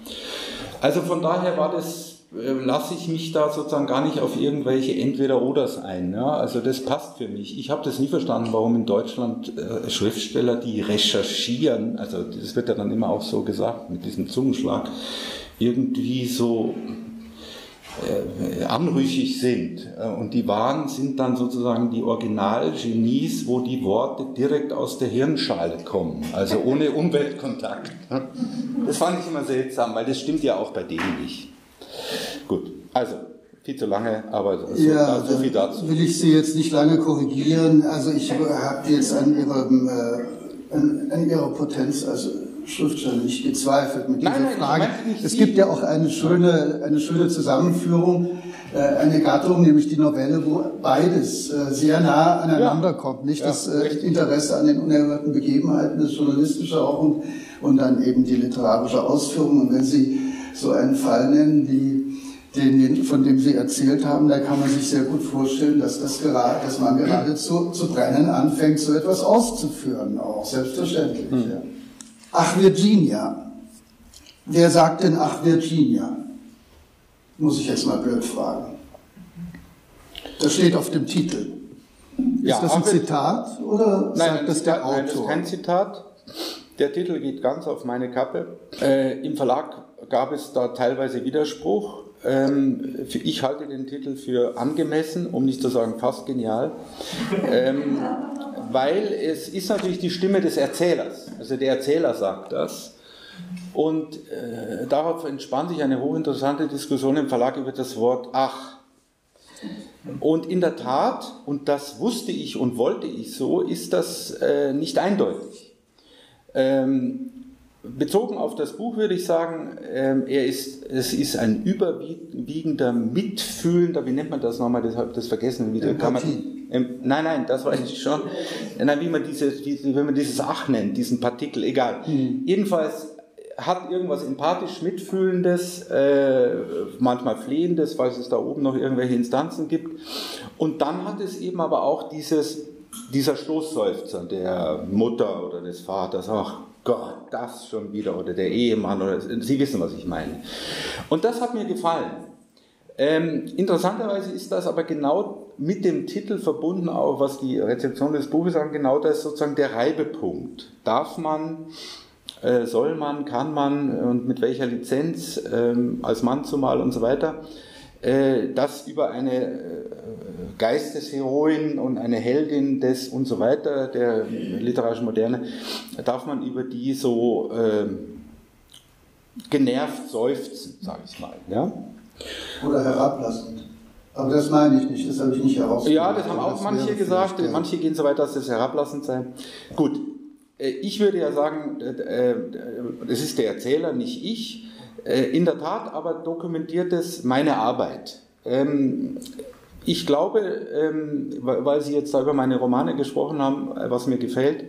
Also von daher war das, äh, lasse ich mich da sozusagen gar nicht auf irgendwelche Entweder-Oders ein. Ja. Also das passt für mich. Ich habe das nie verstanden, warum in Deutschland äh, Schriftsteller, die recherchieren, also das wird ja dann immer auch so gesagt mit diesem Zungenschlag, irgendwie so äh, anrüchig sind. Äh, und die waren, sind dann sozusagen die Originalgenies, wo die Worte direkt aus der Hirnschale kommen, also ohne Umweltkontakt. Das fand ich immer seltsam, weil das stimmt ja auch bei denen nicht. Gut, also viel zu lange, aber so, ja, so viel dazu. Will ich Sie jetzt nicht lange korrigieren. Also ich habe jetzt an, Ihrem, äh, an, an Ihrer Potenz, also Schriftsteller nicht gezweifelt mit dieser nein, Frage. Es gibt ja auch eine schöne, eine schöne Zusammenführung, äh, eine Gattung, nämlich die Novelle, wo beides äh, sehr nah aneinander ja. kommt. Nicht ja, das äh, Interesse an den unerhörten Begebenheiten, das journalistische auch und, und dann eben die literarische Ausführung. Und wenn Sie so einen Fall nennen wie den, von dem Sie erzählt haben, da kann man sich sehr gut vorstellen, dass, das gerade, dass man gerade zu, zu brennen anfängt, so etwas auszuführen, auch selbstverständlich. Mhm. Ja. Ach Virginia. Wer sagt denn Ach Virginia? Muss ich jetzt mal blöd fragen. Das steht auf dem Titel. Ist ja, das ein Zitat oder nein, sagt das der Autor? Nein, das ist kein Zitat. Der Titel geht ganz auf meine Kappe. Äh, Im Verlag gab es da teilweise Widerspruch. Ähm, ich halte den Titel für angemessen, um nicht zu sagen fast genial. Ähm, weil es ist natürlich die Stimme des Erzählers. Also der Erzähler sagt das. Und äh, darauf entspann sich eine hochinteressante Diskussion im Verlag über das Wort Ach. Und in der Tat, und das wusste ich und wollte ich so, ist das äh, nicht eindeutig. Ähm, Bezogen auf das Buch würde ich sagen, ähm, er ist, es ist ein überwiegender, mitfühlender, wie nennt man das nochmal, das habe das vergessen wieder. Kann man, ähm, nein, nein, das weiß ich schon. Nein, wie man dieses, wie, wenn man dieses Ach nennt, diesen Partikel, egal. Mhm. Jedenfalls hat irgendwas empathisch Mitfühlendes, äh, manchmal Flehendes, falls es da oben noch irgendwelche Instanzen gibt. Und dann hat es eben aber auch dieses, dieser Stoßseufzer der Mutter oder des Vaters, ach Gott, das schon wieder, oder der Ehemann, oder Sie wissen, was ich meine. Und das hat mir gefallen. Ähm, interessanterweise ist das aber genau mit dem Titel verbunden, auch was die Rezeption des Buches angeht, genau das ist sozusagen der Reibepunkt. Darf man, äh, soll man, kann man und mit welcher Lizenz ähm, als Mann zumal und so weiter äh, das über eine äh, Geistesheroin und eine Heldin des und so weiter der literarischen Moderne, darf man über die so äh, genervt seufzen, sage ich mal. Ja? Oder herablassend. Aber das meine ich nicht, das habe ich nicht herausgefunden. Ja, das haben auch das manche gesagt. Manche gehen so weit, dass das herablassend sei. Gut, äh, ich würde ja sagen, es ist der Erzähler, nicht ich. In der Tat aber dokumentiert es meine Arbeit. Ähm, ich glaube, ähm, weil Sie jetzt da über meine Romane gesprochen haben, was mir gefällt,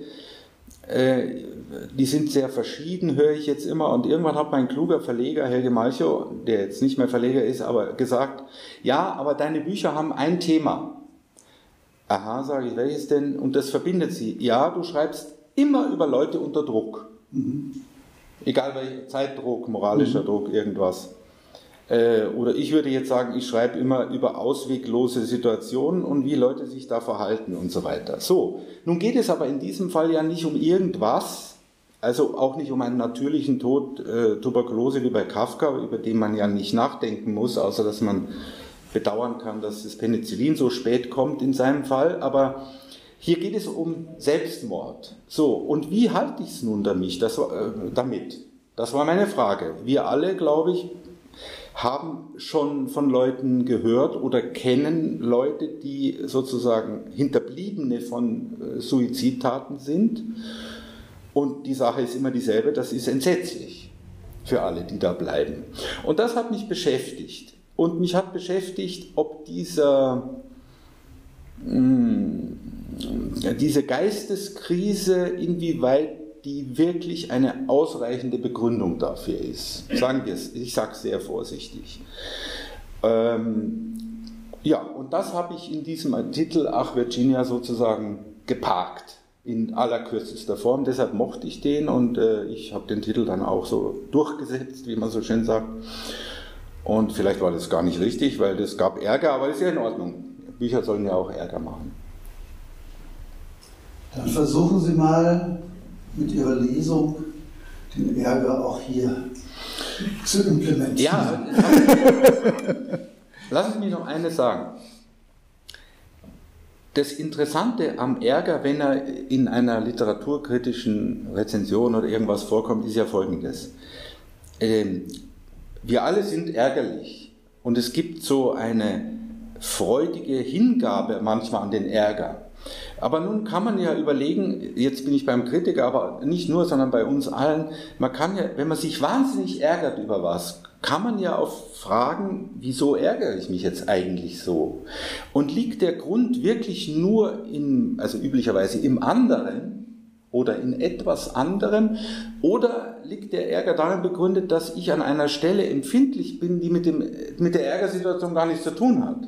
die sind sehr verschieden, höre ich jetzt immer. Und irgendwann hat mein kluger Verleger Helge Malchow, der jetzt nicht mehr Verleger ist, aber gesagt, ja, aber deine Bücher haben ein Thema. Aha, sage ich, welches denn? Und das verbindet sie. Ja, du schreibst immer über Leute unter Druck. Mhm. Egal welcher Zeitdruck, moralischer mhm. Druck, irgendwas. Äh, oder ich würde jetzt sagen, ich schreibe immer über ausweglose Situationen und wie Leute sich da verhalten und so weiter. So, nun geht es aber in diesem Fall ja nicht um irgendwas, also auch nicht um einen natürlichen Tod, äh, Tuberkulose wie bei Kafka, über den man ja nicht nachdenken muss, außer dass man bedauern kann, dass das Penicillin so spät kommt in seinem Fall. Aber hier geht es um Selbstmord. So, und wie halte ich es nun damit? Das, war, äh, damit? Das war meine Frage. Wir alle, glaube ich, haben schon von Leuten gehört oder kennen Leute, die sozusagen Hinterbliebene von äh, Suizidtaten sind. Und die Sache ist immer dieselbe, das ist entsetzlich für alle, die da bleiben. Und das hat mich beschäftigt. Und mich hat beschäftigt, ob dieser, mh, hm, diese Geisteskrise, inwieweit die wirklich eine ausreichende Begründung dafür ist. Sagen wir es, ich sage es sehr vorsichtig. Ähm, ja, und das habe ich in diesem Titel Ach Virginia sozusagen geparkt in allerkürzester Form. Deshalb mochte ich den und äh, ich habe den Titel dann auch so durchgesetzt, wie man so schön sagt. Und vielleicht war das gar nicht richtig, weil das gab Ärger, aber ist ja in Ordnung. Bücher sollen ja auch Ärger machen. Dann versuchen Sie mal mit Ihrer Lesung den Ärger auch hier zu implementieren. Ja, lassen Sie mich noch eines sagen. Das Interessante am Ärger, wenn er in einer literaturkritischen Rezension oder irgendwas vorkommt, ist ja folgendes. Ähm, wir alle sind ärgerlich und es gibt so eine freudige Hingabe manchmal an den Ärger. Aber nun kann man ja überlegen, jetzt bin ich beim Kritiker, aber nicht nur, sondern bei uns allen, man kann ja, wenn man sich wahnsinnig ärgert über was, kann man ja auch fragen, wieso ärgere ich mich jetzt eigentlich so? Und liegt der Grund wirklich nur in, also üblicherweise im anderen oder in etwas anderem? Oder liegt der Ärger darin begründet, dass ich an einer Stelle empfindlich bin, die mit, dem, mit der Ärgersituation gar nichts zu tun hat?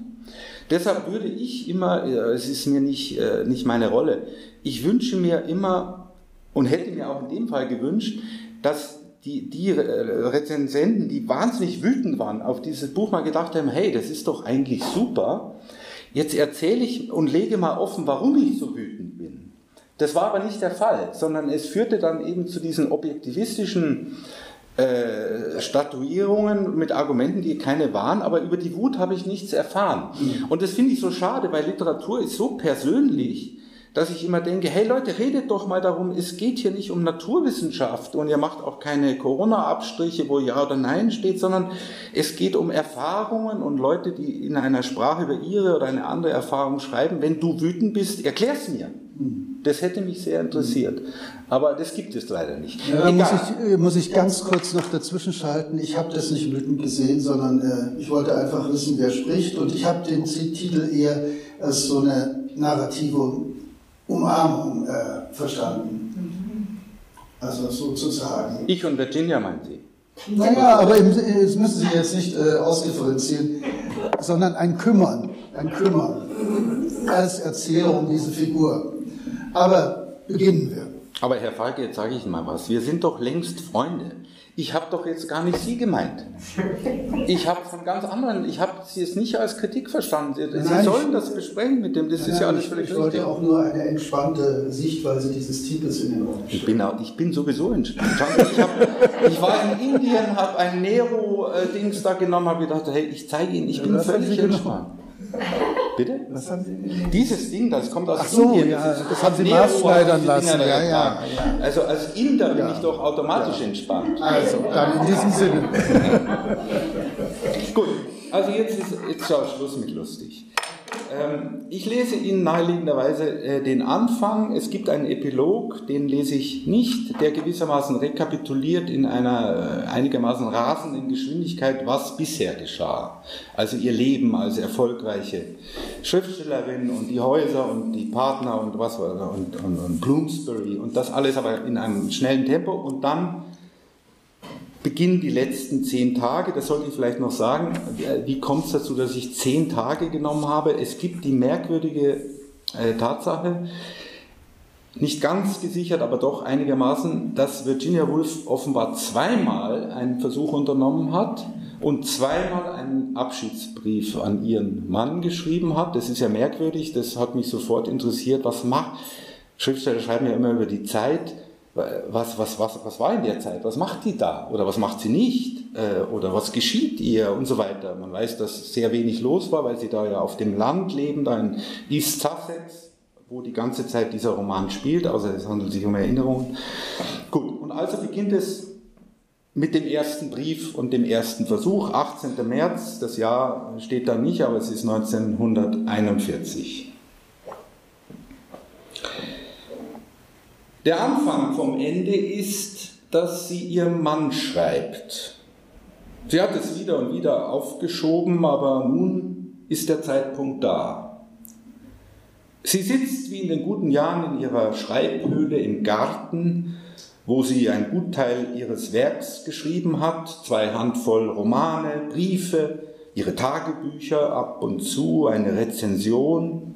Deshalb würde ich immer, es ist mir nicht, äh, nicht meine Rolle, ich wünsche mir immer und hätte mir auch in dem Fall gewünscht, dass die, die Rezensenten, die wahnsinnig wütend waren auf dieses Buch, mal gedacht haben, hey, das ist doch eigentlich super. Jetzt erzähle ich und lege mal offen, warum ich so wütend bin. Das war aber nicht der Fall, sondern es führte dann eben zu diesen objektivistischen äh, Statuierungen mit Argumenten, die keine waren, aber über die Wut habe ich nichts erfahren. Mhm. Und das finde ich so schade, weil Literatur ist so persönlich, dass ich immer denke, hey Leute, redet doch mal darum, es geht hier nicht um Naturwissenschaft und ihr macht auch keine Corona-Abstriche, wo Ja oder Nein steht, sondern es geht um Erfahrungen und Leute, die in einer Sprache über ihre oder eine andere Erfahrung schreiben. Wenn du wütend bist, erklär's mir. Das hätte mich sehr interessiert. Aber das gibt es leider nicht. Ja, muss, ich, äh, muss ich ganz kurz noch dazwischen schalten. Ich habe das nicht wütend gesehen, sondern äh, ich wollte einfach wissen, wer spricht. Und ich habe den Titel eher als so eine narrative Umarmung äh, verstanden. Also sozusagen. Ich und Virginia meinen Sie? Naja, aber das müssen Sie jetzt nicht äh, ausdifferenzieren, sondern ein Kümmern, ein Kümmern als Erzähler um diese Figur. Aber beginnen wir. Aber Herr Falke, jetzt sage ich mal was. Wir sind doch längst Freunde. Ich habe doch jetzt gar nicht Sie gemeint. Ich habe von ganz anderen, ich habe Sie jetzt nicht als Kritik verstanden. Sie, nein, sollen ich, das besprechen mit dem, das nein, ist ja alles völlig Ich wollte richtig. auch nur eine entspannte Sichtweise dieses Titels in den Raum ich bin, auch, ich bin sowieso entspannt. Ich, hab, ich war in Indien, habe ein Nero-Dings da genommen, habe gedacht, hey, ich zeige Ihnen, ich bin völlig entspannt. Bitte? Was haben Sie Dieses Ding, das kommt aus Ach so, Indien. Ja, das, das haben Sie maßschneidern lassen. Ja, ja, ja. Also als Inder bin ich doch automatisch entspannt. Also, dann in diesem Sinne. Gut, also jetzt ist jetzt schau, Schluss mit lustig. Ähm, ich lese Ihnen naheliegenderweise äh, den Anfang. Es gibt einen Epilog, den lese ich nicht, der gewissermaßen rekapituliert in einer äh, einigermaßen rasenden Geschwindigkeit, was bisher geschah. Also ihr Leben als erfolgreiche Schriftstellerin und die Häuser und die Partner und was und, und, und Bloomsbury und das alles aber in einem schnellen Tempo und dann beginnen die letzten zehn Tage. Das sollte ich vielleicht noch sagen. Wie kommt es dazu, dass ich zehn Tage genommen habe? Es gibt die merkwürdige äh, Tatsache, nicht ganz gesichert, aber doch einigermaßen, dass Virginia Woolf offenbar zweimal einen Versuch unternommen hat und zweimal einen Abschiedsbrief an ihren Mann geschrieben hat. Das ist ja merkwürdig, das hat mich sofort interessiert. Was macht Schriftsteller schreiben ja immer über die Zeit was, was, was, was war in der Zeit, was macht die da oder was macht sie nicht äh, oder was geschieht ihr und so weiter. Man weiß, dass sehr wenig los war, weil sie da ja auf dem Land leben, da in East Sussex, wo die ganze Zeit dieser Roman spielt, außer es handelt sich um Erinnerungen. Gut, und also beginnt es mit dem ersten Brief und dem ersten Versuch, 18. März, das Jahr steht da nicht, aber es ist 1941. Der Anfang vom Ende ist, dass sie ihrem Mann schreibt. Sie hat es wieder und wieder aufgeschoben, aber nun ist der Zeitpunkt da. Sie sitzt wie in den guten Jahren in ihrer Schreibhöhle im Garten, wo sie ein Gutteil ihres Werks geschrieben hat, zwei Handvoll Romane, Briefe, ihre Tagebücher, ab und zu eine Rezension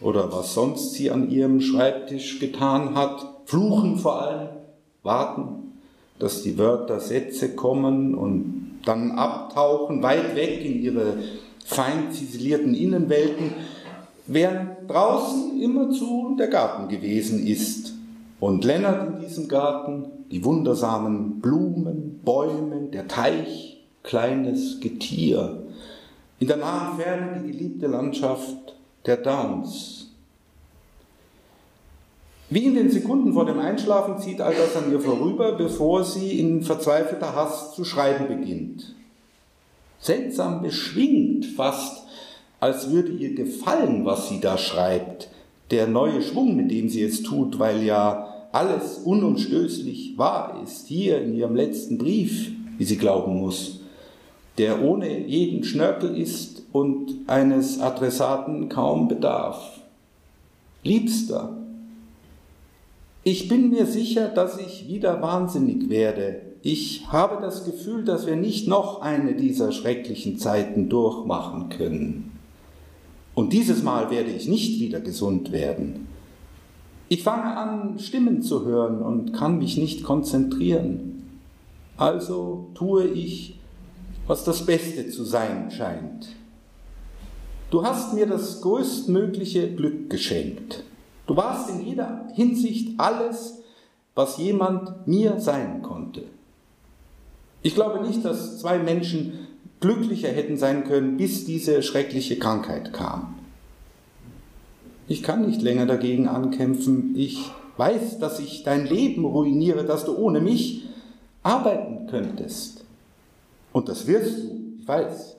oder was sonst sie an ihrem Schreibtisch getan hat fluchen vor allem, warten, dass die Wörter, Sätze kommen und dann abtauchen, weit weg in ihre fein ziselierten Innenwelten, während draußen immerzu der Garten gewesen ist. Und Lennart in diesem Garten, die wundersamen Blumen, Bäume, der Teich, kleines Getier. In der nahen Ferne die geliebte Landschaft der Downs, wie in den Sekunden vor dem Einschlafen zieht all das an ihr vorüber, bevor sie in verzweifelter Hast zu schreiben beginnt. Seltsam beschwingt fast, als würde ihr gefallen, was sie da schreibt, der neue Schwung, mit dem sie es tut, weil ja alles unumstößlich wahr ist, hier in ihrem letzten Brief, wie sie glauben muss, der ohne jeden Schnörkel ist und eines Adressaten kaum bedarf. Liebster, ich bin mir sicher, dass ich wieder wahnsinnig werde. Ich habe das Gefühl, dass wir nicht noch eine dieser schrecklichen Zeiten durchmachen können. Und dieses Mal werde ich nicht wieder gesund werden. Ich fange an, Stimmen zu hören und kann mich nicht konzentrieren. Also tue ich, was das Beste zu sein scheint. Du hast mir das größtmögliche Glück geschenkt. Du warst in jeder Hinsicht alles, was jemand mir sein konnte. Ich glaube nicht, dass zwei Menschen glücklicher hätten sein können, bis diese schreckliche Krankheit kam. Ich kann nicht länger dagegen ankämpfen. Ich weiß, dass ich dein Leben ruiniere, dass du ohne mich arbeiten könntest. Und das wirst du, ich weiß.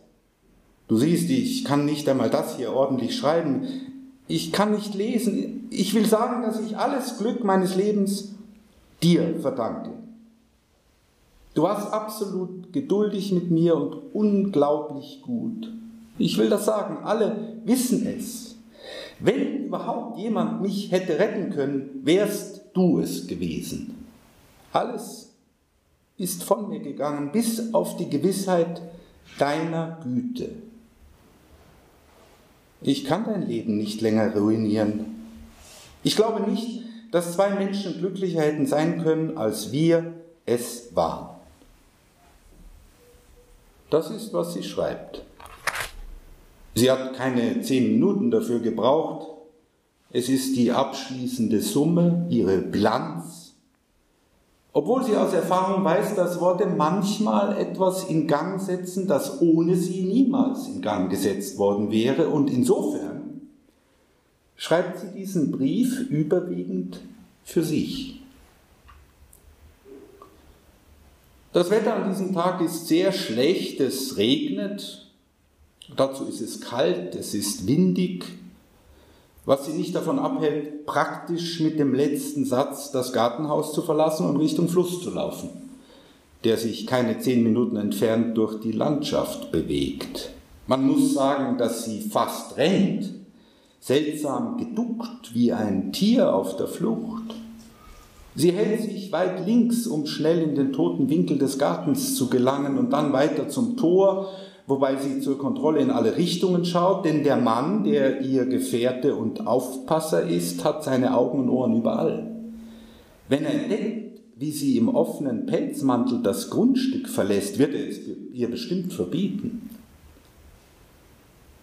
Du siehst, ich kann nicht einmal das hier ordentlich schreiben. Ich kann nicht lesen. Ich will sagen, dass ich alles Glück meines Lebens dir verdanke. Du warst absolut geduldig mit mir und unglaublich gut. Ich will das sagen, alle wissen es. Wenn überhaupt jemand mich hätte retten können, wärst du es gewesen. Alles ist von mir gegangen, bis auf die Gewissheit deiner Güte. Ich kann dein Leben nicht länger ruinieren. Ich glaube nicht, dass zwei Menschen glücklicher hätten sein können, als wir es waren. Das ist, was sie schreibt. Sie hat keine zehn Minuten dafür gebraucht. Es ist die abschließende Summe, ihre Bilanz obwohl sie aus Erfahrung weiß, dass Worte manchmal etwas in Gang setzen, das ohne sie niemals in Gang gesetzt worden wäre. Und insofern schreibt sie diesen Brief überwiegend für sich. Das Wetter an diesem Tag ist sehr schlecht, es regnet. Dazu ist es kalt, es ist windig, was sie nicht davon abhält, praktisch mit dem letzten Satz das Gartenhaus zu verlassen und Richtung Fluss zu laufen, der sich keine zehn Minuten entfernt durch die Landschaft bewegt. Man muss sagen, dass sie fast rennt, seltsam geduckt wie ein Tier auf der Flucht. Sie hält sich weit links, um schnell in den toten Winkel des Gartens zu gelangen und dann weiter zum Tor, wobei sie zur Kontrolle in alle Richtungen schaut, denn der Mann, der ihr Gefährte und Aufpasser ist, hat seine Augen und Ohren überall. Wenn er entdeckt, wie sie im offenen Pelzmantel das Grundstück verlässt, wird er es ihr bestimmt verbieten.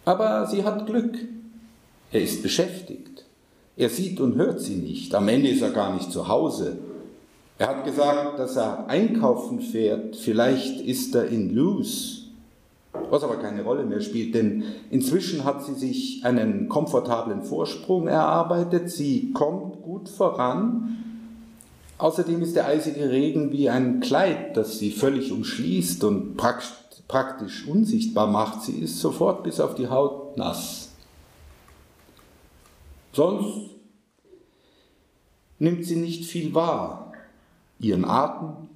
Aber sie hat Glück. Er ist beschäftigt. Er sieht und hört sie nicht. Am Ende ist er gar nicht zu Hause. Er hat gesagt, dass er einkaufen fährt. Vielleicht ist er in Luz. Was aber keine Rolle mehr spielt, denn inzwischen hat sie sich einen komfortablen Vorsprung erarbeitet. Sie kommt gut voran. Außerdem ist der eisige Regen wie ein Kleid, das sie völlig umschließt und praktisch unsichtbar macht. Sie ist sofort bis auf die Haut nass. Sonst nimmt sie nicht viel wahr. Ihren Atem,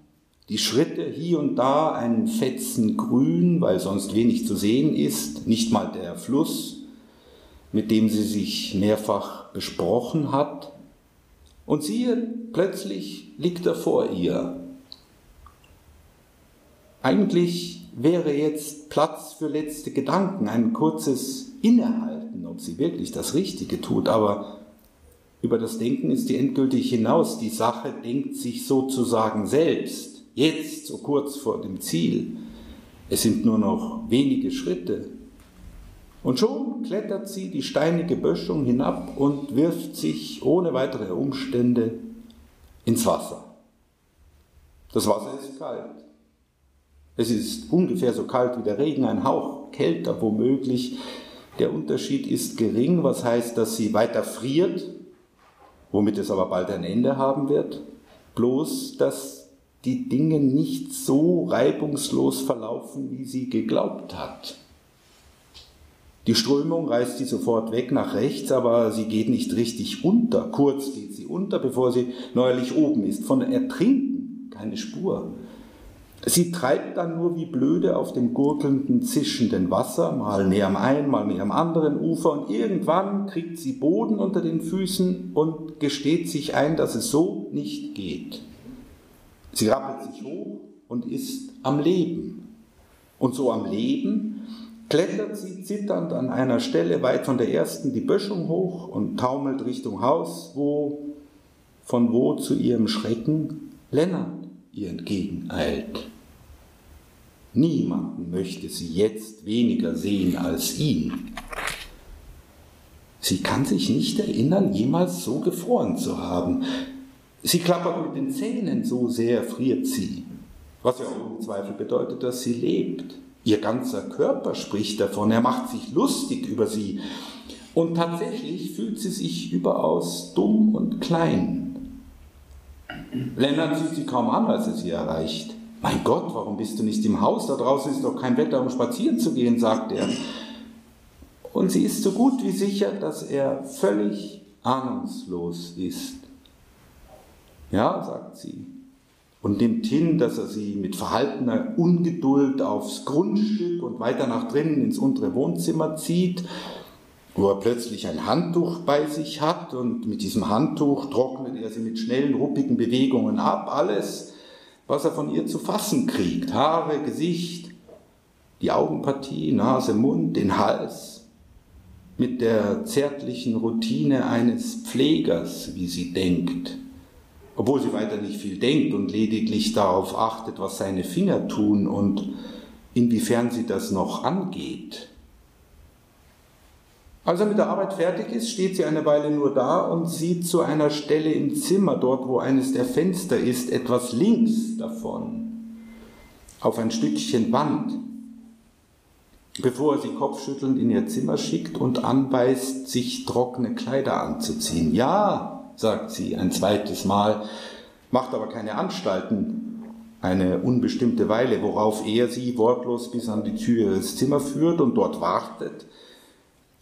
die Schritte, hier und da ein Fetzen grün, weil sonst wenig zu sehen ist, nicht mal der Fluss, mit dem sie sich mehrfach besprochen hat. Und siehe, plötzlich liegt er vor ihr. Eigentlich wäre jetzt Platz für letzte Gedanken, ein kurzes Innehalten ob sie wirklich das Richtige tut, aber über das Denken ist die endgültig hinaus. Die Sache denkt sich sozusagen selbst, jetzt so kurz vor dem Ziel. Es sind nur noch wenige Schritte. Und schon klettert sie die steinige Böschung hinab und wirft sich ohne weitere Umstände ins Wasser. Das Wasser ist kalt. Es ist ungefähr so kalt wie der Regen, ein Hauch kälter womöglich. Der Unterschied ist gering, was heißt, dass sie weiter friert, womit es aber bald ein Ende haben wird. Bloß, dass die Dinge nicht so reibungslos verlaufen, wie sie geglaubt hat. Die Strömung reißt sie sofort weg nach rechts, aber sie geht nicht richtig unter. Kurz geht sie unter, bevor sie neuerlich oben ist. Von Ertrinken keine Spur. Sie treibt dann nur wie blöde auf dem gurgelnden, zischenden Wasser, mal näher am einen, mal näher am anderen Ufer und irgendwann kriegt sie Boden unter den Füßen und gesteht sich ein, dass es so nicht geht. Sie rappelt sich hoch und ist am Leben. Und so am Leben klettert sie zitternd an einer Stelle weit von der ersten die Böschung hoch und taumelt Richtung Haus, wo, von wo zu ihrem Schrecken Lennart ihr entgegeneilt. Niemanden möchte sie jetzt weniger sehen als ihn. Sie kann sich nicht erinnern, jemals so gefroren zu haben. Sie klappert mit den Zähnen, so sehr friert sie. Was ja ohne Zweifel bedeutet, dass sie lebt. Ihr ganzer Körper spricht davon, er macht sich lustig über sie. Und tatsächlich fühlt sie sich überaus dumm und klein. Lennart sieht sie kaum an, als er sie erreicht. Mein Gott, warum bist du nicht im Haus? Da draußen ist doch kein Wetter, um spazieren zu gehen, sagt er. Und sie ist so gut wie sicher, dass er völlig ahnungslos ist. Ja, sagt sie. Und nimmt hin, dass er sie mit verhaltener Ungeduld aufs Grundstück und weiter nach drinnen ins untere Wohnzimmer zieht, wo er plötzlich ein Handtuch bei sich hat und mit diesem Handtuch trocknet er sie mit schnellen, ruppigen Bewegungen ab. Alles was er von ihr zu fassen kriegt. Haare, Gesicht, die Augenpartie, Nase, Mund, den Hals. Mit der zärtlichen Routine eines Pflegers, wie sie denkt. Obwohl sie weiter nicht viel denkt und lediglich darauf achtet, was seine Finger tun und inwiefern sie das noch angeht. Als er mit der Arbeit fertig ist, steht sie eine Weile nur da und sieht zu einer Stelle im Zimmer, dort wo eines der Fenster ist, etwas links davon, auf ein Stückchen Wand, bevor er sie kopfschüttelnd in ihr Zimmer schickt und anbeißt, sich trockene Kleider anzuziehen. Ja, sagt sie ein zweites Mal, macht aber keine Anstalten. eine unbestimmte Weile, worauf er sie wortlos bis an die Tür ihres Zimmers führt und dort wartet,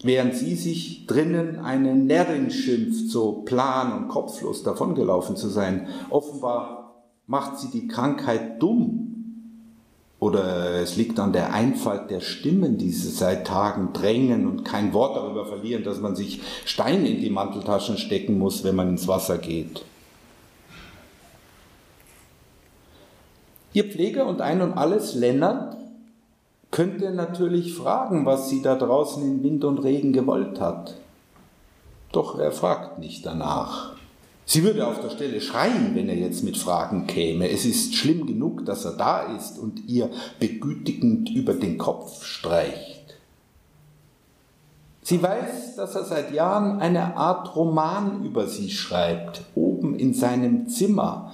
während sie sich drinnen eine Närrin schimpft, so plan und kopflos davongelaufen zu sein. Offenbar macht sie die Krankheit dumm. Oder es liegt an der Einfalt der Stimmen, die sie seit Tagen drängen und kein Wort darüber verlieren, dass man sich Steine in die Manteltaschen stecken muss, wenn man ins Wasser geht. Ihr Pfleger und ein und alles, Lennart, könnte natürlich fragen, was sie da draußen in Wind und Regen gewollt hat. Doch er fragt nicht danach. Sie würde auf der Stelle schreien, wenn er jetzt mit Fragen käme. Es ist schlimm genug, dass er da ist und ihr begütigend über den Kopf streicht. Sie weiß, dass er seit Jahren eine Art Roman über sie schreibt, oben in seinem Zimmer,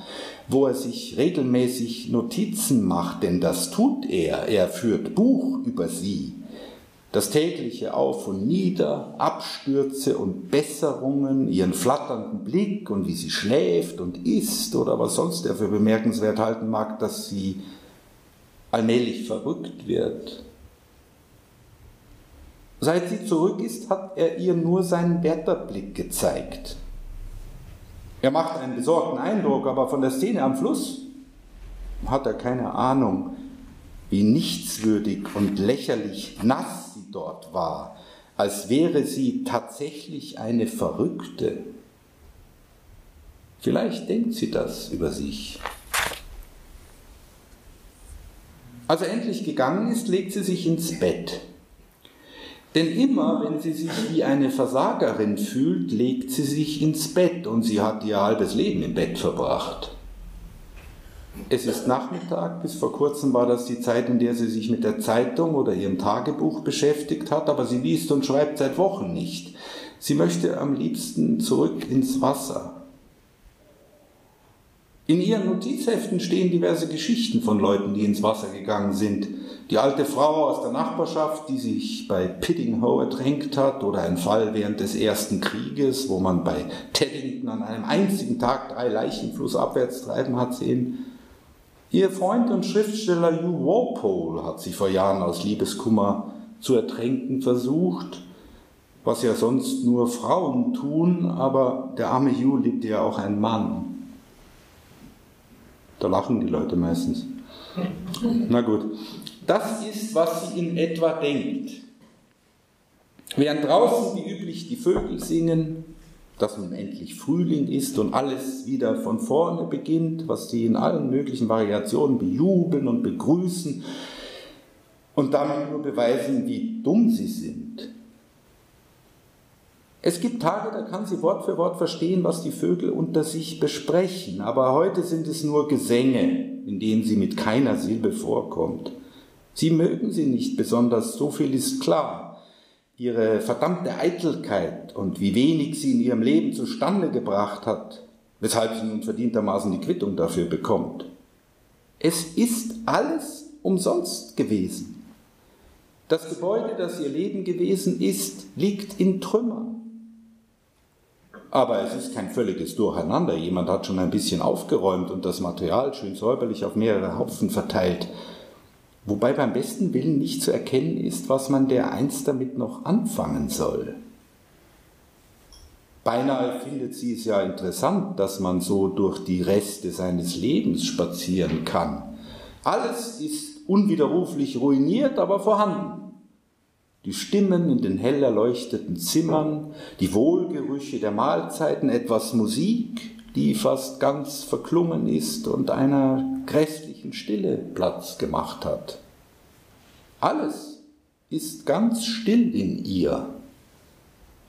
wo er sich regelmäßig Notizen macht, denn das tut er. Er führt Buch über sie. Das tägliche Auf und Nieder, Abstürze und Besserungen, ihren flatternden Blick und wie sie schläft und isst oder was sonst er für bemerkenswert halten mag, dass sie allmählich verrückt wird. Seit sie zurück ist, hat er ihr nur seinen Wärterblick gezeigt. Er macht einen besorgten Eindruck, aber von der Szene am Fluss hat er keine Ahnung, wie nichtswürdig und lächerlich nass dort war, als wäre sie tatsächlich eine Verrückte. Vielleicht denkt sie das über sich. Als er endlich gegangen ist, legt sie sich ins Bett. Denn immer, wenn sie sich wie eine Versagerin fühlt, legt sie sich ins Bett und sie hat ihr halbes Leben im Bett verbracht. Es ist Nachmittag, bis vor kurzem war das die Zeit, in der sie sich mit der Zeitung oder ihrem Tagebuch beschäftigt hat, aber sie liest und schreibt seit Wochen nicht. Sie möchte am liebsten zurück ins Wasser. In ihren Notizheften stehen diverse Geschichten von Leuten, die ins Wasser gegangen sind. Die alte Frau aus der Nachbarschaft, die sich bei Piddinghoe ertränkt hat, oder ein Fall während des Ersten Krieges, wo man bei Teddington an einem einzigen Tag drei Leichen flussabwärts treiben hat sehen. Ihr Freund und Schriftsteller Hugh Walpole hat sich vor Jahren aus Liebeskummer zu ertränken versucht, was ja sonst nur Frauen tun, aber der arme Hugh liebte ja auch einen Mann. Da lachen die Leute meistens. Na gut. Das ist, was sie in etwa denkt. Während draußen wie üblich die Vögel singen, dass nun endlich Frühling ist und alles wieder von vorne beginnt, was sie in allen möglichen Variationen bejubeln und begrüßen und damit nur beweisen, wie dumm sie sind. Es gibt Tage, da kann sie Wort für Wort verstehen, was die Vögel unter sich besprechen, aber heute sind es nur Gesänge, in denen sie mit keiner Silbe vorkommt. Sie mögen sie nicht besonders, so viel ist klar. Ihre verdammte Eitelkeit und wie wenig sie in ihrem Leben zustande gebracht hat, weshalb sie nun verdientermaßen die Quittung dafür bekommt. Es ist alles umsonst gewesen. Das Gebäude, das ihr Leben gewesen ist, liegt in Trümmern. Aber es ist kein völliges Durcheinander. Jemand hat schon ein bisschen aufgeräumt und das Material schön säuberlich auf mehrere Haufen verteilt. Wobei beim besten Willen nicht zu erkennen ist, was man dereinst damit noch anfangen soll. Beinahe findet sie es ja interessant, dass man so durch die Reste seines Lebens spazieren kann. Alles ist unwiderruflich ruiniert, aber vorhanden die Stimmen in den hell erleuchteten Zimmern, die Wohlgerüche der Mahlzeiten, etwas Musik, die fast ganz verklungen ist und einer grässlichen Stille Platz gemacht hat. Alles ist ganz still in ihr.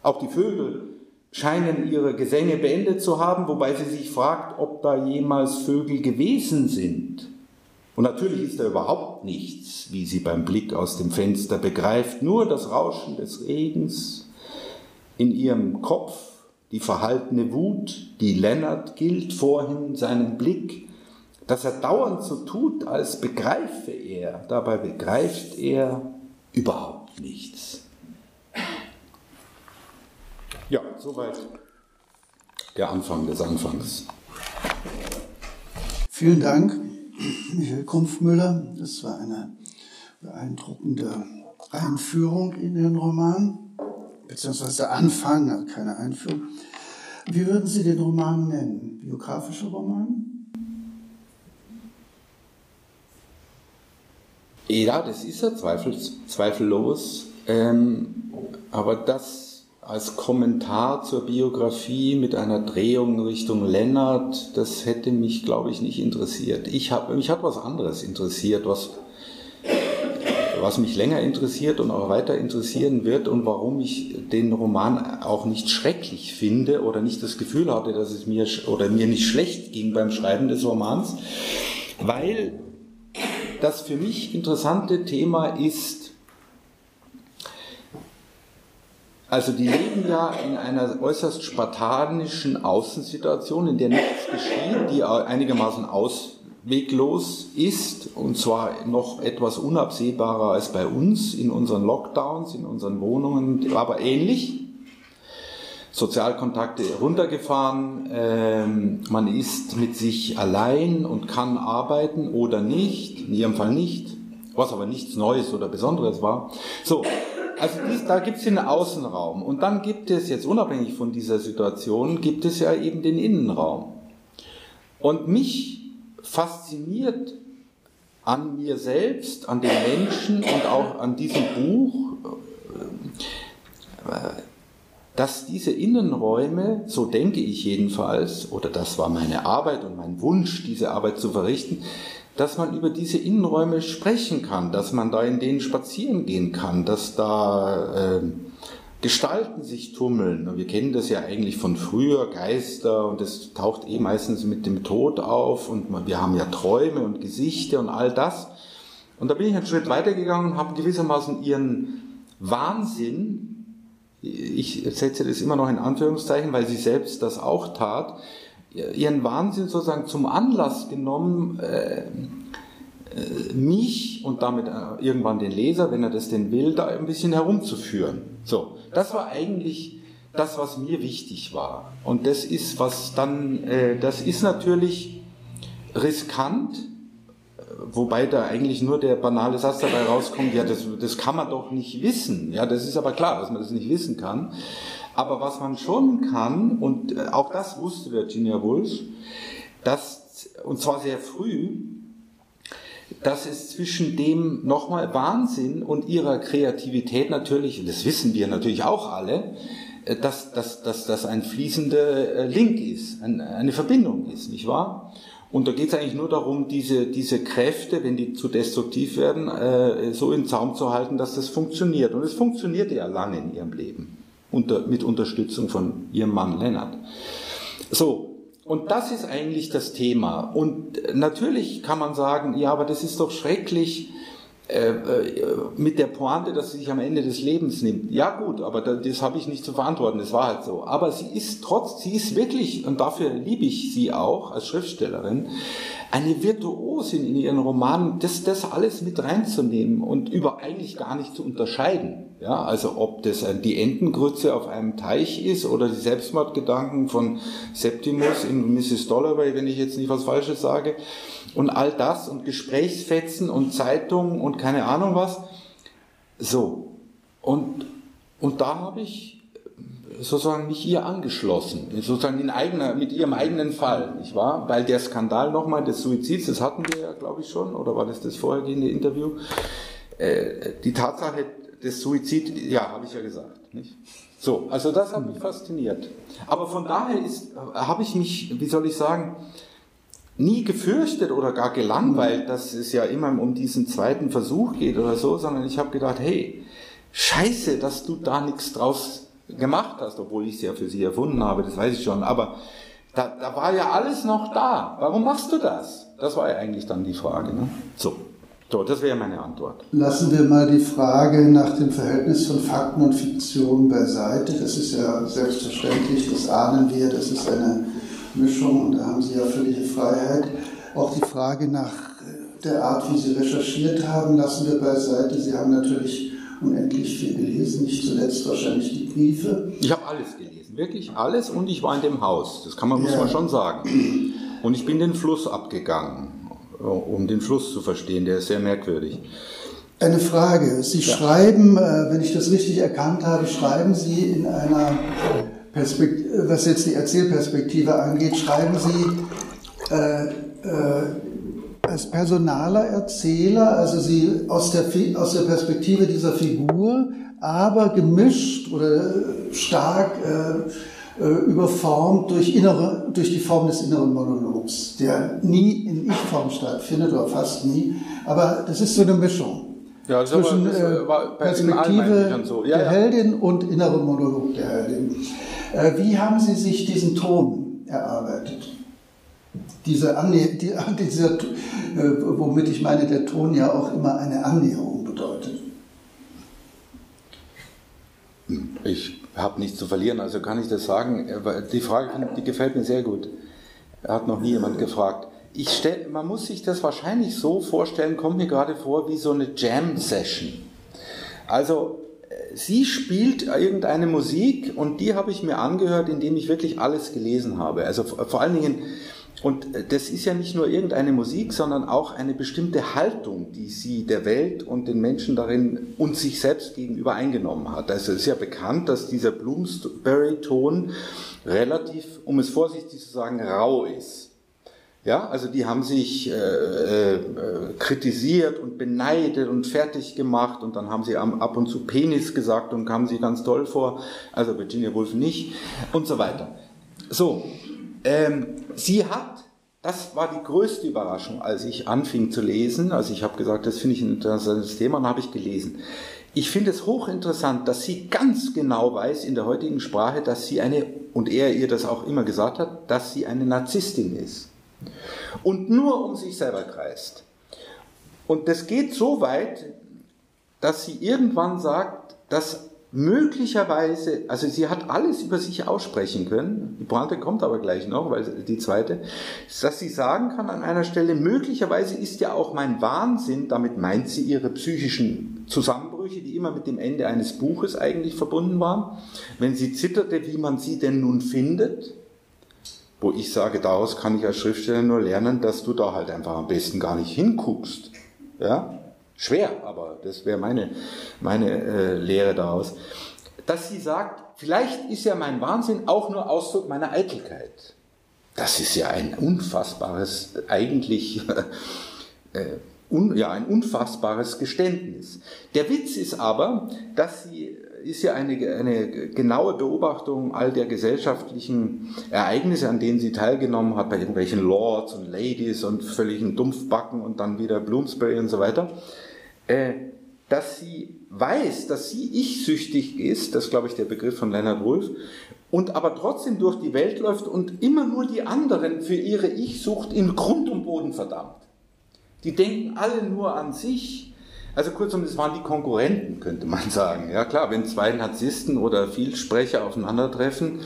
Auch die Vögel scheinen ihre Gesänge beendet zu haben, wobei sie sich fragt, ob da jemals Vögel gewesen sind. Und natürlich ist da überhaupt nichts, wie sie beim Blick aus dem Fenster begreift, nur das Rauschen des Regens in ihrem Kopf, die verhaltene Wut, die Lennart gilt vorhin seinen Blick, dass er dauernd so tut, als begreife er, dabei begreift er überhaupt nichts. Ja, soweit der Anfang des Anfangs. Vielen Dank. Michael Krumpfmüller. Das war eine beeindruckende Einführung in den Roman, beziehungsweise der Anfang, also keine Einführung. Wie würden Sie den Roman nennen? Biografischer Roman? Ja, das ist er zweifel, zweifellos. Ähm, aber das als Kommentar zur Biografie mit einer Drehung Richtung Lennart, das hätte mich, glaube ich, nicht interessiert. Ich hab, mich hat was anderes interessiert, was, was mich länger interessiert und auch weiter interessieren wird und warum ich den Roman auch nicht schrecklich finde oder nicht das Gefühl hatte, dass es mir oder mir nicht schlecht ging beim Schreiben des Romans, weil das für mich interessante Thema ist, also die leben ja in einer äußerst spartanischen Außensituation, in der nichts geschieht, die einigermaßen ausweglos ist, und zwar noch etwas unabsehbarer als bei uns in unseren Lockdowns, in unseren Wohnungen, aber ähnlich. Sozialkontakte runtergefahren, ähm, man ist mit sich allein und kann arbeiten oder nicht, in ihrem Fall nicht, was aber nichts Neues oder Besonderes war. So, also dies, da gibt es den Außenraum und dann gibt es jetzt unabhängig von dieser Situation, gibt es ja eben den Innenraum. Und mich fasziniert an mir selbst, an den Menschen und auch an diesem Buch, äh, dass diese Innenräume, so denke ich jedenfalls, oder das war meine Arbeit und mein Wunsch, diese Arbeit zu verrichten, dass man über diese Innenräume sprechen kann, dass man da in denen spazieren gehen kann, dass da äh, Gestalten sich tummeln. Wir kennen das ja eigentlich von früher, Geister, und das taucht eh meistens mit dem Tod auf, und wir haben ja Träume und Gesichter und all das. Und da bin ich einen Schritt weitergegangen und habe gewissermaßen ihren Wahnsinn ich setze das immer noch in Anführungszeichen, weil sie selbst das auch tat, ihren Wahnsinn sozusagen zum Anlass genommen, äh, äh, mich und damit äh, irgendwann den Leser, wenn er das denn will, da ein bisschen herumzuführen. So, das war eigentlich das, was mir wichtig war. Und das ist, was dann, das ist natürlich riskant, wobei da eigentlich nur der banale Satz dabei rauskommt, ja, das, das kann man doch nicht wissen. Ja, das ist aber klar, dass man das nicht wissen kann. Aber was man schon kann, und äh, auch das wusste Virginia Woolf, dass, und zwar sehr früh, dass es zwischen dem nochmal Wahnsinn und ihrer Kreativität natürlich, das wissen wir natürlich auch alle, äh, dass, dass, dass das ein fließender äh, Link ist, eine Verbindung ist, nicht wahr? Und da geht es eigentlich nur darum, diese, diese Kräfte, wenn die zu destruktiv werden, äh, so in Zaum zu halten, dass das funktioniert. Und es funktionierte ja lange in ihrem Leben, unter, mit Unterstützung von ihrem Mann Lennart. So, und das ist eigentlich das Thema. Und natürlich kann man sagen, ja, aber das ist doch schrecklich, äh, äh, mit der Pointe, dass sie sich am Ende des Lebens nimmt. Ja gut, aber das, das habe ich nicht zu verantworten, das war halt so. Aber sie ist trotz, sie ist wirklich, und dafür liebe ich sie auch als Schriftstellerin, eine Virtuosin in ihren Romanen, das, das alles mit reinzunehmen und über eigentlich gar nicht zu unterscheiden. Ja, also ob das die Entengrütze auf einem Teich ist oder die Selbstmordgedanken von Septimus in Mrs. Dollaway, wenn ich jetzt nicht was Falsches sage, und all das und Gesprächsfetzen und Zeitungen und keine Ahnung was. So. Und, und da habe ich sozusagen mich ihr angeschlossen, sozusagen in eigener, mit ihrem eigenen Fall, nicht wahr? Weil der Skandal nochmal des Suizids, das hatten wir ja, glaube ich, schon, oder war das das vorhergehende Interview? Äh, die Tatsache des Suizids, ja, habe ich ja gesagt, nicht? So, also das hat mich fasziniert. Aber von daher ist, habe ich mich, wie soll ich sagen, nie gefürchtet oder gar gelangweilt, dass es ja immer um diesen zweiten Versuch geht oder so, sondern ich habe gedacht, hey, scheiße, dass du da nichts draus gemacht hast, obwohl ich es ja für sie erfunden habe, das weiß ich schon, aber da, da war ja alles noch da. Warum machst du das? Das war ja eigentlich dann die Frage. Ne? So. So, das wäre meine Antwort. Lassen wir mal die Frage nach dem Verhältnis von Fakten und Fiktion beiseite. Das ist ja selbstverständlich, das ahnen wir, das ist eine Mischung und da haben Sie ja völlige Freiheit. Auch die Frage nach der Art, wie Sie recherchiert haben, lassen wir beiseite. Sie haben natürlich unendlich viel gelesen, nicht zuletzt wahrscheinlich die Briefe. Ich habe alles gelesen, wirklich alles und ich war in dem Haus, das kann man, muss ja. man schon sagen. Und ich bin den Fluss abgegangen um den Fluss zu verstehen. Der ist sehr merkwürdig. Eine Frage. Sie ja. schreiben, äh, wenn ich das richtig erkannt habe, schreiben Sie in einer Perspektive, was jetzt die Erzählperspektive angeht, schreiben Sie äh, äh, als personaler Erzähler, also Sie aus der, aus der Perspektive dieser Figur, aber gemischt oder stark äh, äh, überformt durch, innere, durch die Form des inneren Monologs, der nie in Ich-Form stattfindet oder fast nie, aber das ist so eine Mischung. Ja, zwischen aber, äh, Perspektive so. ja, der ja. Heldin und innere Monolog der Heldin. Äh, wie haben Sie sich diesen Ton erarbeitet? Diese Annäher die, dieser, äh, womit ich meine, der Ton ja auch immer eine Annäherung bedeutet. Ich habe nichts zu verlieren, also kann ich das sagen. Die Frage die gefällt mir sehr gut. Hat noch nie jemand gefragt. Ich stell, man muss sich das wahrscheinlich so vorstellen, kommt mir gerade vor wie so eine Jam-Session. Also sie spielt irgendeine Musik und die habe ich mir angehört, indem ich wirklich alles gelesen habe. Also vor allen Dingen, und das ist ja nicht nur irgendeine Musik, sondern auch eine bestimmte Haltung, die sie der Welt und den Menschen darin und sich selbst gegenüber eingenommen hat. Also es ist ja bekannt, dass dieser Bloomsbury-Ton relativ, um es vorsichtig zu sagen, rau ist. Ja, also die haben sich äh, äh, kritisiert und beneidet und fertig gemacht und dann haben sie ab und zu Penis gesagt und kamen sie ganz toll vor, also Virginia Woolf nicht und so weiter. So, ähm, sie hat, das war die größte Überraschung, als ich anfing zu lesen, also ich habe gesagt, das finde ich ein interessantes Thema und habe ich gelesen. Ich finde es hochinteressant, dass sie ganz genau weiß in der heutigen Sprache, dass sie eine, und er ihr das auch immer gesagt hat, dass sie eine Narzisstin ist und nur um sich selber kreist. Und das geht so weit, dass sie irgendwann sagt, dass möglicherweise, also sie hat alles über sich aussprechen können, die Pointe kommt aber gleich noch, weil die zweite, dass sie sagen kann an einer Stelle, möglicherweise ist ja auch mein Wahnsinn, damit meint sie ihre psychischen Zusammenbrüche, die immer mit dem Ende eines Buches eigentlich verbunden waren, wenn sie zitterte, wie man sie denn nun findet, wo ich sage, daraus kann ich als Schriftsteller nur lernen, dass du da halt einfach am besten gar nicht hinguckst. Ja? Schwer, aber das wäre meine, meine äh, Lehre daraus. Dass sie sagt, vielleicht ist ja mein Wahnsinn auch nur Ausdruck meiner Eitelkeit. Das ist ja ein unfassbares, eigentlich, äh, un, ja, ein unfassbares Geständnis. Der Witz ist aber, dass sie ist ja eine, eine genaue Beobachtung all der gesellschaftlichen Ereignisse, an denen sie teilgenommen hat, bei irgendwelchen Lords und Ladies und völligen Dumpfbacken und dann wieder Bloomsbury und so weiter, äh, dass sie weiß, dass sie ich-süchtig ist, das ist, glaube ich, der Begriff von Leonard Wolf, und aber trotzdem durch die Welt läuft und immer nur die anderen für ihre Ich-Sucht in Grund und Boden verdammt. Die denken alle nur an sich also kurzum, das waren die Konkurrenten, könnte man sagen. Ja klar, wenn zwei Narzissten oder Vielsprecher aufeinandertreffen,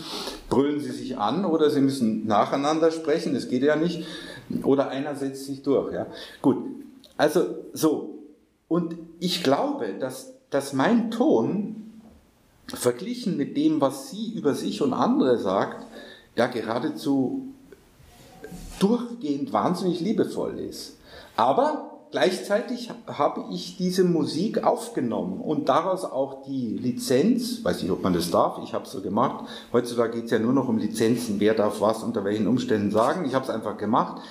brüllen sie sich an oder sie müssen nacheinander sprechen, das geht ja nicht. Oder einer setzt sich durch. Ja. Gut, also so. Und ich glaube, dass, dass mein Ton verglichen mit dem, was sie über sich und andere sagt, ja geradezu durchgehend wahnsinnig liebevoll ist. Aber Gleichzeitig habe ich diese Musik aufgenommen und daraus auch die Lizenz, weiß nicht, ob man das darf, ich habe es so gemacht. Heutzutage geht es ja nur noch um Lizenzen, wer darf was unter welchen Umständen sagen. Ich habe es einfach gemacht.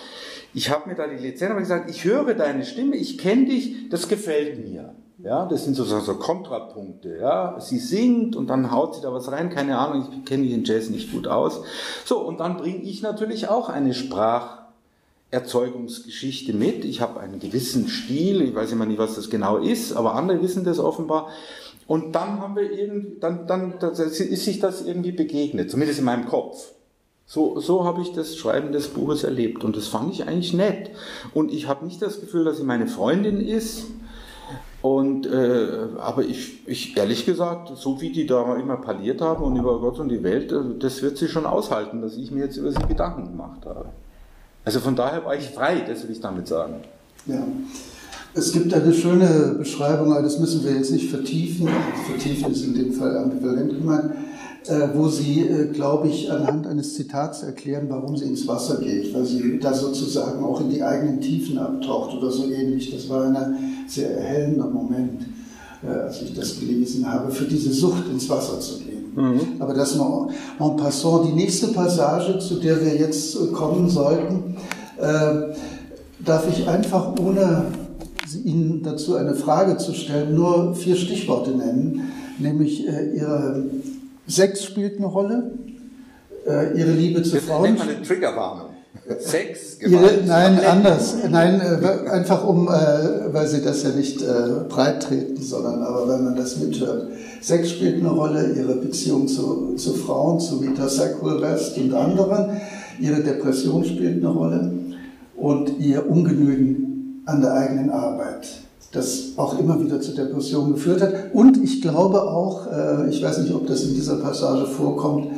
Ich habe mir da die Lizenz aber gesagt, ich höre deine Stimme, ich kenne dich, das gefällt mir. Ja, das sind sozusagen so Kontrapunkte. Ja, sie singt und dann haut sie da was rein. Keine Ahnung, ich kenne in Jazz nicht gut aus. So und dann bringe ich natürlich auch eine Sprach Erzeugungsgeschichte mit. Ich habe einen gewissen Stil, ich weiß immer nicht, was das genau ist, aber andere wissen das offenbar. Und dann haben wir irgendwie, dann, dann ist sich das irgendwie begegnet, zumindest in meinem Kopf. So, so habe ich das Schreiben des Buches erlebt und das fand ich eigentlich nett. Und ich habe nicht das Gefühl, dass sie meine Freundin ist. Und äh, aber ich, ich ehrlich gesagt, so wie die da immer parliert haben und über Gott und die Welt, äh, das wird sie schon aushalten, dass ich mir jetzt über sie Gedanken gemacht habe. Also von daher war ich frei, das will ich damit sagen. Ja. Es gibt eine schöne Beschreibung, aber das müssen wir jetzt nicht vertiefen. Vertiefen ist in dem Fall ambivalent gemeint. Äh, wo sie, äh, glaube ich, anhand eines Zitats erklären, warum sie ins Wasser geht, weil sie da sozusagen auch in die eigenen Tiefen abtaucht oder so ähnlich. Das war ein sehr erhellender Moment, äh, als ich das gelesen habe, für diese Sucht ins Wasser zu gehen. Mhm. Aber das noch en passant. Die nächste Passage, zu der wir jetzt kommen sollten, äh, darf ich einfach, ohne Ihnen dazu eine Frage zu stellen, nur vier Stichworte nennen, nämlich äh, Ihre Sex spielt eine Rolle, äh, Ihre Liebe zu das Frauen. Nennt man eine Triggerwarnung. Sex, Gewalt. Nein, anders. Nein, äh, einfach um, äh, weil Sie das ja nicht äh, breit treten, sondern aber wenn man das mithört. Sex spielt eine Rolle, Ihre Beziehung zu, zu Frauen, zu Vita Sacral West und anderen. Ihre Depression spielt eine Rolle und Ihr Ungenügen an der eigenen Arbeit das auch immer wieder zu Depressionen geführt hat. Und ich glaube auch, ich weiß nicht, ob das in dieser Passage vorkommt,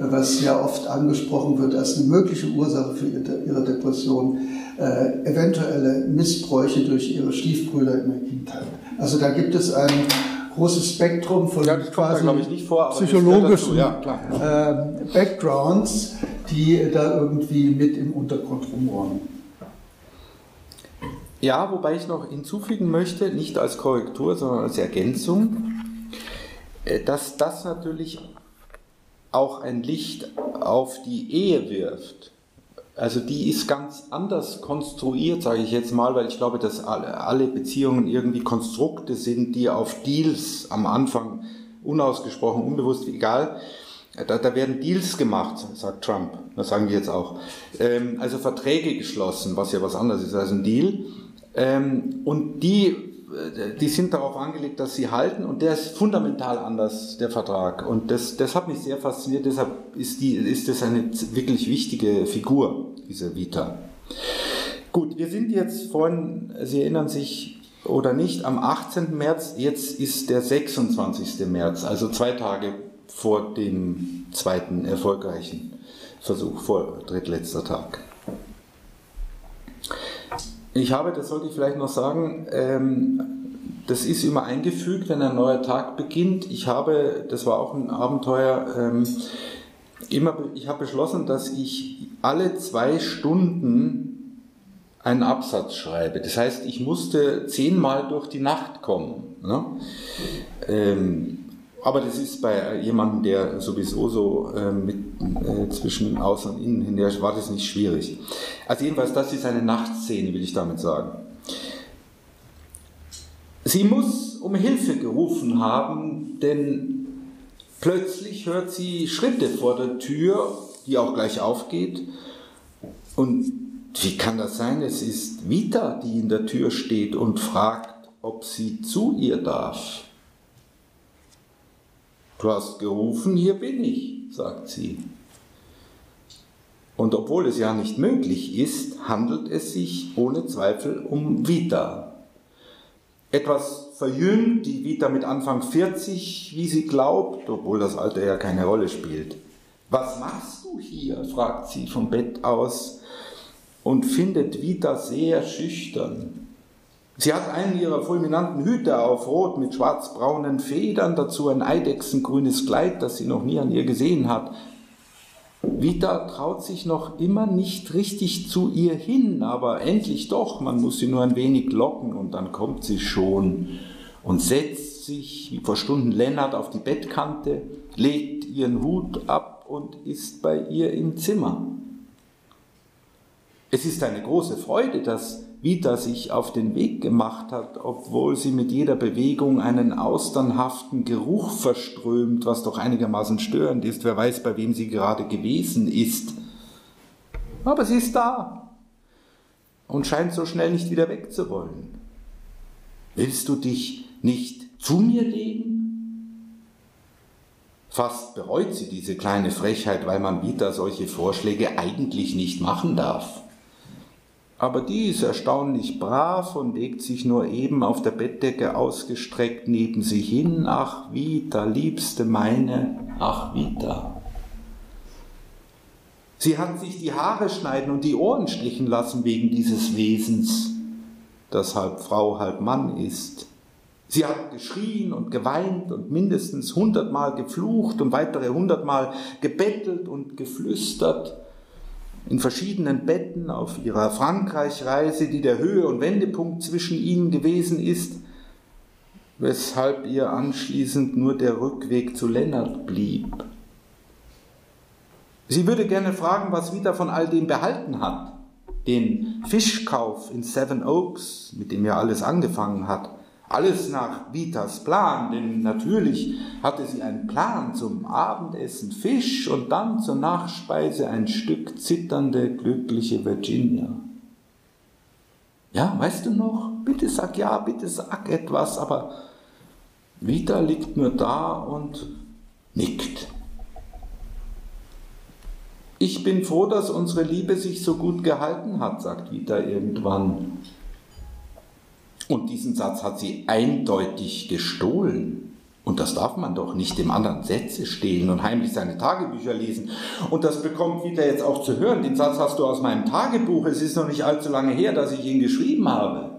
was ja oft angesprochen wird als eine mögliche Ursache für ihre Depression, äh, eventuelle Missbräuche durch ihre Stiefbrüder in der Kindheit. Also da gibt es ein großes Spektrum von ja, quasi da, vor, psychologischen ja, äh, Backgrounds, die da irgendwie mit im Untergrund rumräumen. Ja, wobei ich noch hinzufügen möchte, nicht als Korrektur, sondern als Ergänzung, äh, dass das natürlich auch ein Licht auf die Ehe wirft. Also die ist ganz anders konstruiert, sage ich jetzt mal, weil ich glaube, dass alle Beziehungen irgendwie Konstrukte sind, die auf Deals am Anfang unausgesprochen, unbewusst, egal, da, da werden Deals gemacht, sagt Trump, das sagen wir jetzt auch. Ähm, also Verträge geschlossen, was ja was anderes ist als ein Deal. Ähm, und die die sind darauf angelegt, dass sie halten und der ist fundamental anders, der Vertrag. Und das, das hat mich sehr fasziniert, deshalb ist, die, ist das eine wirklich wichtige Figur, diese Vita. Gut, wir sind jetzt vorhin, Sie erinnern sich oder nicht, am 18. März, jetzt ist der 26. März, also zwei Tage vor dem zweiten erfolgreichen Versuch, vor drittletzter Tag. Ich habe, das sollte ich vielleicht noch sagen, ähm, das ist immer eingefügt, wenn ein neuer Tag beginnt. Ich habe, das war auch ein Abenteuer, ähm, immer, ich habe beschlossen, dass ich alle zwei Stunden einen Absatz schreibe. Das heißt, ich musste zehnmal durch die Nacht kommen. Ne? Ähm, aber das ist bei jemandem, der sowieso so äh, mit, äh, zwischen Außen und Innen hin, der war das nicht schwierig. Also jedenfalls, das ist eine Nachtszene, will ich damit sagen. Sie muss um Hilfe gerufen haben, denn plötzlich hört sie Schritte vor der Tür, die auch gleich aufgeht. Und wie kann das sein? Es ist Vita, die in der Tür steht und fragt, ob sie zu ihr darf. Du hast gerufen, hier bin ich, sagt sie. Und obwohl es ja nicht möglich ist, handelt es sich ohne Zweifel um Vita. Etwas verjüngt, die Vita mit Anfang 40, wie sie glaubt, obwohl das Alter ja keine Rolle spielt. Was machst du hier? fragt sie vom Bett aus und findet Vita sehr schüchtern. Sie hat einen ihrer fulminanten Hüte auf, rot mit schwarzbraunen Federn, dazu ein eidechsengrünes Kleid, das sie noch nie an ihr gesehen hat. Vita traut sich noch immer nicht richtig zu ihr hin, aber endlich doch, man muss sie nur ein wenig locken und dann kommt sie schon und setzt sich, wie vor Stunden Lennart, auf die Bettkante, legt ihren Hut ab und ist bei ihr im Zimmer. Es ist eine große Freude, dass Vita sich auf den Weg gemacht hat, obwohl sie mit jeder Bewegung einen austernhaften Geruch verströmt, was doch einigermaßen störend ist. Wer weiß, bei wem sie gerade gewesen ist. Aber sie ist da und scheint so schnell nicht wieder wegzuwollen. Willst du dich nicht zu mir legen? Fast bereut sie diese kleine Frechheit, weil man Vita solche Vorschläge eigentlich nicht machen darf. Aber die ist erstaunlich brav und legt sich nur eben auf der Bettdecke ausgestreckt neben sie hin. Ach, Vita, liebste meine, ach, Vita. Sie hat sich die Haare schneiden und die Ohren stechen lassen wegen dieses Wesens, das halb Frau, halb Mann ist. Sie hat geschrien und geweint und mindestens hundertmal geflucht und weitere hundertmal gebettelt und geflüstert in verschiedenen Betten auf ihrer Frankreichreise, die der Höhe- und Wendepunkt zwischen ihnen gewesen ist, weshalb ihr anschließend nur der Rückweg zu Lennart blieb. Sie würde gerne fragen, was Vita von all dem behalten hat. Den Fischkauf in Seven Oaks, mit dem ja alles angefangen hat. Alles nach Vitas Plan, denn natürlich hatte sie einen Plan zum Abendessen Fisch und dann zur Nachspeise ein Stück zitternde, glückliche Virginia. Ja, weißt du noch? Bitte sag ja, bitte sag etwas, aber Vita liegt nur da und nickt. Ich bin froh, dass unsere Liebe sich so gut gehalten hat, sagt Vita irgendwann. Und diesen Satz hat sie eindeutig gestohlen. Und das darf man doch nicht dem anderen Sätze stehlen und heimlich seine Tagebücher lesen. Und das bekommt wieder jetzt auch zu hören. Den Satz hast du aus meinem Tagebuch. Es ist noch nicht allzu lange her, dass ich ihn geschrieben habe.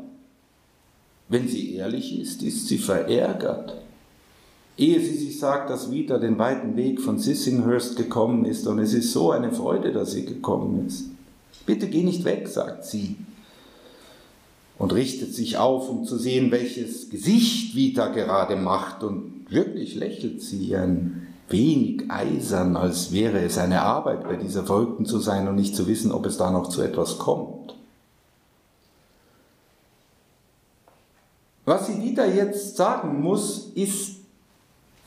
Wenn sie ehrlich ist, ist sie verärgert. Ehe sie sich sagt, dass Vita den weiten Weg von Sissinghurst gekommen ist und es ist so eine Freude, dass sie gekommen ist. Bitte geh nicht weg, sagt sie und richtet sich auf, um zu sehen, welches Gesicht Vita gerade macht. Und wirklich lächelt sie ein wenig eisern, als wäre es eine Arbeit, bei dieser Verrückten zu sein und nicht zu wissen, ob es da noch zu etwas kommt. Was sie Vita jetzt sagen muss, ist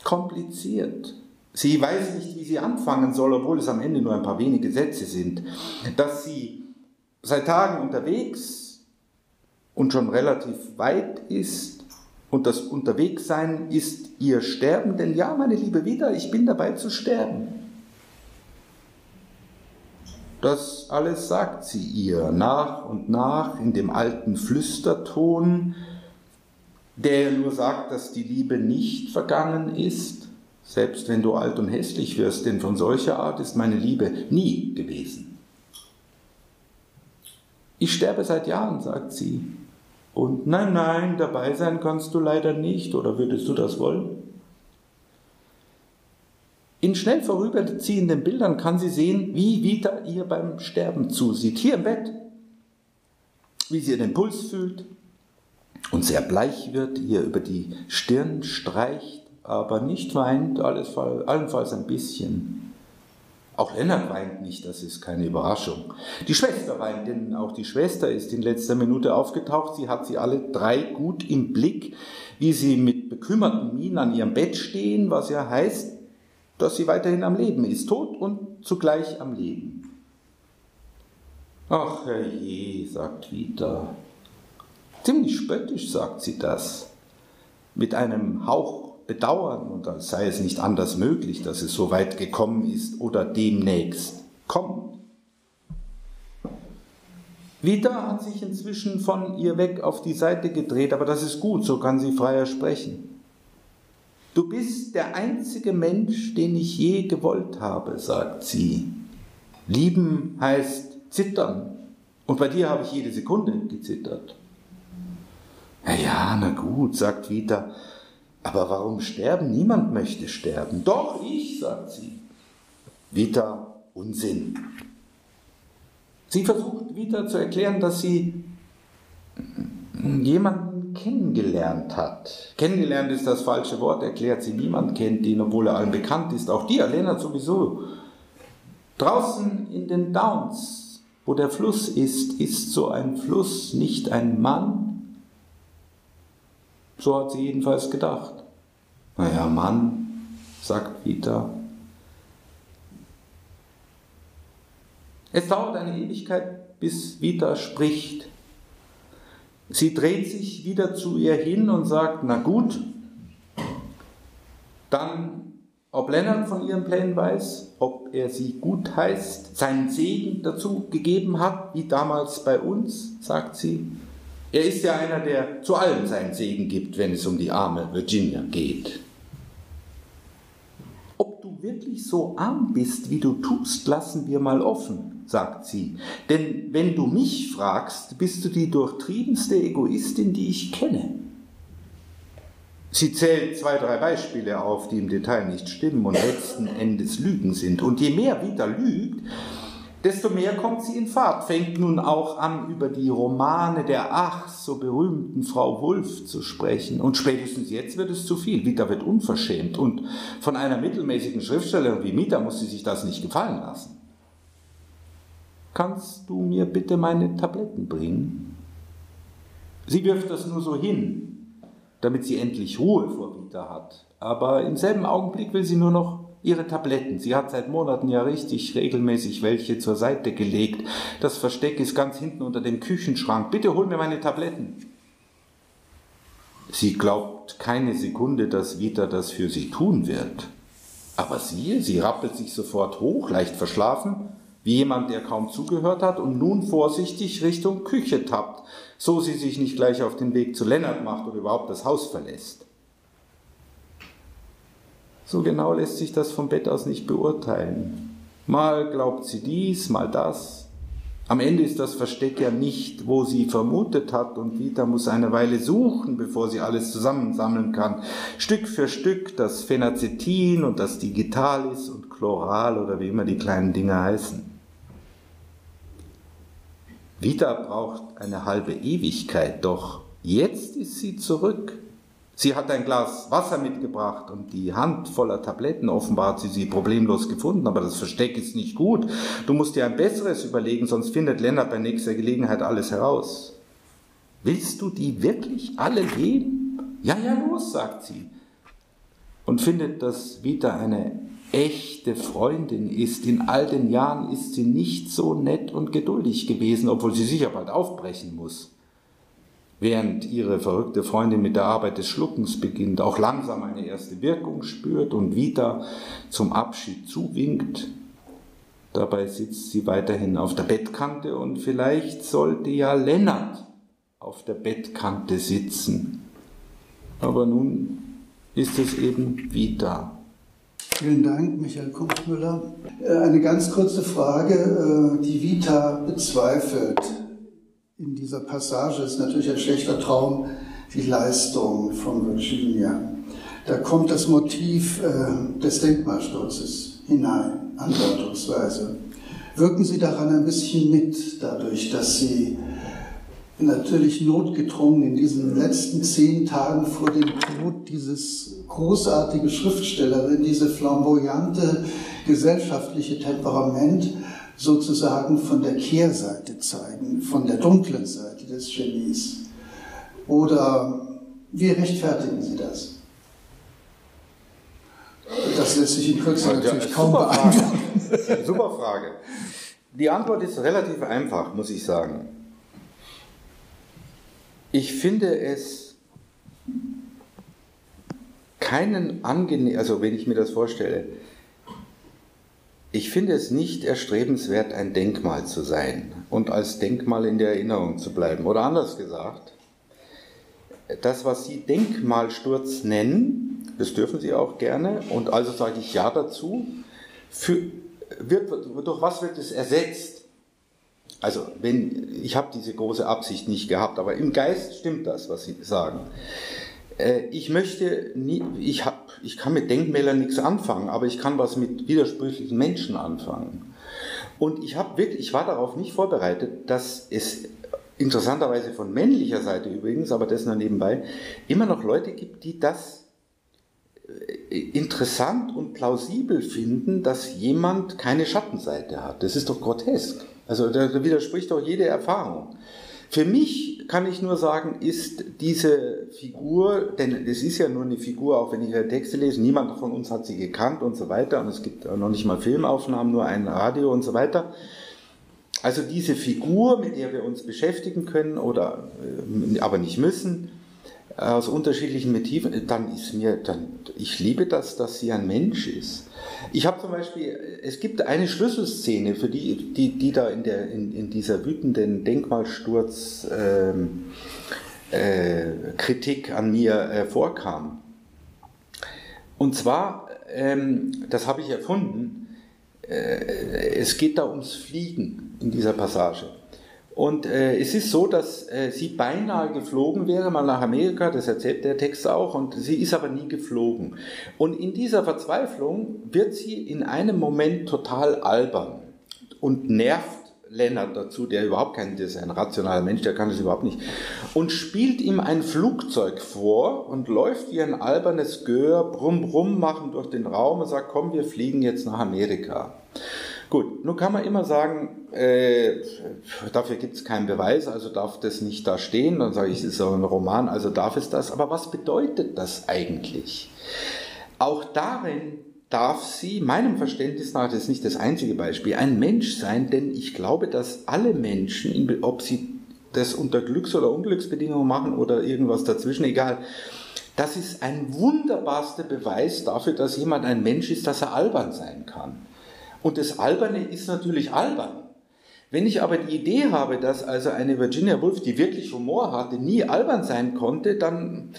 kompliziert. Sie weiß nicht, wie sie anfangen soll, obwohl es am Ende nur ein paar wenige Sätze sind. Dass sie seit Tagen unterwegs und schon relativ weit ist und das Unterwegssein ist ihr Sterben, denn ja, meine Liebe, wieder, ich bin dabei zu sterben. Das alles sagt sie ihr nach und nach in dem alten Flüsterton, der nur sagt, dass die Liebe nicht vergangen ist, selbst wenn du alt und hässlich wirst, denn von solcher Art ist meine Liebe nie gewesen. Ich sterbe seit Jahren, sagt sie, und nein, nein, dabei sein kannst du leider nicht, oder würdest du das wollen? In schnell vorüberziehenden Bildern kann sie sehen, wie Vita ihr beim Sterben zusieht, hier im Bett, wie sie den Puls fühlt und sehr bleich wird, ihr über die Stirn streicht, aber nicht weint, allenfalls ein bisschen. Auch Lennart weint nicht, das ist keine Überraschung. Die Schwester weint, denn auch die Schwester ist in letzter Minute aufgetaucht. Sie hat sie alle drei gut im Blick, wie sie mit bekümmerten Mienen an ihrem Bett stehen, was ja heißt, dass sie weiterhin am Leben ist, tot und zugleich am Leben. Ach herrje, sagt Vita. Ziemlich spöttisch sagt sie das, mit einem Hauch bedauern und als sei es nicht anders möglich, dass es so weit gekommen ist oder demnächst kommt. Vita hat sich inzwischen von ihr weg auf die Seite gedreht, aber das ist gut, so kann sie freier sprechen. Du bist der einzige Mensch, den ich je gewollt habe, sagt sie. Lieben heißt zittern. Und bei dir habe ich jede Sekunde gezittert. Ja, ja, na gut, sagt Vita, aber warum sterben? Niemand möchte sterben. Doch, ich, sagt sie. Vita, Unsinn. Sie versucht Vita zu erklären, dass sie jemanden kennengelernt hat. Kennengelernt ist das falsche Wort, erklärt sie. Niemand kennt ihn, obwohl er allen bekannt ist. Auch die, Lena sowieso. Draußen in den Downs, wo der Fluss ist, ist so ein Fluss nicht ein Mann, so hat sie jedenfalls gedacht. Naja, Mann, sagt Vita. Es dauert eine Ewigkeit, bis Vita spricht. Sie dreht sich wieder zu ihr hin und sagt, na gut, dann, ob Lennart von ihren Plänen weiß, ob er sie gut heißt, seinen Segen dazu gegeben hat, wie damals bei uns, sagt sie, er ist ja einer, der zu allem seinen Segen gibt, wenn es um die arme Virginia geht. Ob du wirklich so arm bist, wie du tust, lassen wir mal offen, sagt sie. Denn wenn du mich fragst, bist du die durchtriebenste Egoistin, die ich kenne. Sie zählt zwei, drei Beispiele auf, die im Detail nicht stimmen und letzten Endes Lügen sind. Und je mehr Vita lügt, desto mehr kommt sie in Fahrt, fängt nun auch an, über die Romane der ach so berühmten Frau Wulff zu sprechen. Und spätestens jetzt wird es zu viel. Vita wird unverschämt. Und von einer mittelmäßigen Schriftstellerin wie Mita muss sie sich das nicht gefallen lassen. Kannst du mir bitte meine Tabletten bringen? Sie wirft das nur so hin, damit sie endlich Ruhe vor Vita hat. Aber im selben Augenblick will sie nur noch ihre Tabletten. Sie hat seit Monaten ja richtig regelmäßig welche zur Seite gelegt. Das Versteck ist ganz hinten unter dem Küchenschrank. Bitte hol mir meine Tabletten. Sie glaubt keine Sekunde, dass Vita das für sie tun wird. Aber siehe, sie rappelt sich sofort hoch, leicht verschlafen, wie jemand, der kaum zugehört hat und nun vorsichtig Richtung Küche tappt, so sie sich nicht gleich auf den Weg zu Lennart macht oder überhaupt das Haus verlässt. So genau lässt sich das vom Bett aus nicht beurteilen. Mal glaubt sie dies, mal das. Am Ende ist das Versteck ja nicht, wo sie vermutet hat, und Vita muss eine Weile suchen, bevor sie alles zusammensammeln kann. Stück für Stück das Phenacetin und das Digitalis und Chloral oder wie immer die kleinen Dinge heißen. Vita braucht eine halbe Ewigkeit, doch jetzt ist sie zurück. Sie hat ein Glas Wasser mitgebracht und die Hand voller Tabletten. Offenbar hat sie sie problemlos gefunden, aber das Versteck ist nicht gut. Du musst dir ein besseres überlegen, sonst findet Lennart bei nächster Gelegenheit alles heraus. Willst du die wirklich alle leben? Ja, ja, los, sagt sie. Und findet, dass Vita eine echte Freundin ist. In all den Jahren ist sie nicht so nett und geduldig gewesen, obwohl sie sicher bald aufbrechen muss während ihre verrückte Freundin mit der Arbeit des Schluckens beginnt, auch langsam eine erste Wirkung spürt und wieder zum Abschied zuwinkt. Dabei sitzt sie weiterhin auf der Bettkante und vielleicht sollte ja Lennart auf der Bettkante sitzen. Aber nun ist es eben Vita. Vielen Dank, Michael Kumpmüller. Äh, eine ganz kurze Frage, äh, die Vita bezweifelt in dieser Passage ist natürlich ein schlechter Traum die Leistung von Virginia. Da kommt das Motiv äh, des Denkmalsturzes hinein, andeutungsweise. Wirken Sie daran ein bisschen mit, dadurch, dass Sie natürlich notgedrungen in diesen letzten zehn Tagen vor dem Tod dieses großartige Schriftstellerin, diese flamboyante gesellschaftliche Temperament sozusagen von der Kehrseite zeigen, von der dunklen Seite des Genies? Oder wie rechtfertigen Sie das? Das lässt sich in Kürze ja, natürlich kaum beantworten. Super Frage. Die Antwort ist relativ einfach, muss ich sagen. Ich finde es keinen angenehm, also wenn ich mir das vorstelle, ich finde es nicht erstrebenswert, ein Denkmal zu sein und als Denkmal in der Erinnerung zu bleiben. Oder anders gesagt, das, was Sie Denkmalsturz nennen, das dürfen Sie auch gerne, und also sage ich Ja dazu, für, wird, durch was wird es ersetzt? Also, wenn, ich habe diese große Absicht nicht gehabt, aber im Geist stimmt das, was Sie sagen. Äh, ich möchte nie, ich, hab, ich kann mit Denkmälern nichts anfangen, aber ich kann was mit widersprüchlichen Menschen anfangen. Und ich habe wirklich, ich war darauf nicht vorbereitet, dass es interessanterweise von männlicher Seite übrigens, aber das nur nebenbei, immer noch Leute gibt, die das äh, interessant und plausibel finden, dass jemand keine Schattenseite hat. Das ist doch grotesk. Also da widerspricht doch jede Erfahrung. Für mich kann ich nur sagen, ist diese Figur, denn es ist ja nur eine Figur, auch wenn ich ihre Texte lese, niemand von uns hat sie gekannt und so weiter, und es gibt noch nicht mal Filmaufnahmen, nur ein Radio und so weiter. Also diese Figur, mit der wir uns beschäftigen können oder äh, aber nicht müssen, aus unterschiedlichen Motiven, dann ist mir, dann, ich liebe das, dass sie ein Mensch ist. Ich habe zum Beispiel, es gibt eine Schlüsselszene, für die, die, die da in, der, in, in dieser wütenden Denkmalsturz ähm, äh, Kritik an mir äh, vorkam. Und zwar, ähm, das habe ich erfunden, äh, es geht da ums Fliegen in dieser Passage. Und äh, es ist so, dass äh, sie beinahe geflogen wäre, mal nach Amerika, das erzählt der Text auch, und sie ist aber nie geflogen. Und in dieser Verzweiflung wird sie in einem Moment total albern und nervt Lennart dazu, der überhaupt kein, der ist ein rationaler Mensch, der kann das überhaupt nicht, und spielt ihm ein Flugzeug vor und läuft wie ein albernes Gör, brumm, brumm machen durch den Raum und sagt, komm, wir fliegen jetzt nach Amerika. Gut, nun kann man immer sagen, äh, dafür gibt es keinen Beweis, also darf das nicht da stehen. Dann sage ich, es ist so ein Roman, also darf es das. Aber was bedeutet das eigentlich? Auch darin darf sie, meinem Verständnis nach, das ist nicht das einzige Beispiel, ein Mensch sein, denn ich glaube, dass alle Menschen, ob sie das unter Glücks- oder Unglücksbedingungen machen oder irgendwas dazwischen, egal, das ist ein wunderbarster Beweis dafür, dass jemand ein Mensch ist, dass er albern sein kann. Und das Alberne ist natürlich albern. Wenn ich aber die Idee habe, dass also eine Virginia Woolf, die wirklich Humor hatte, nie albern sein konnte, dann,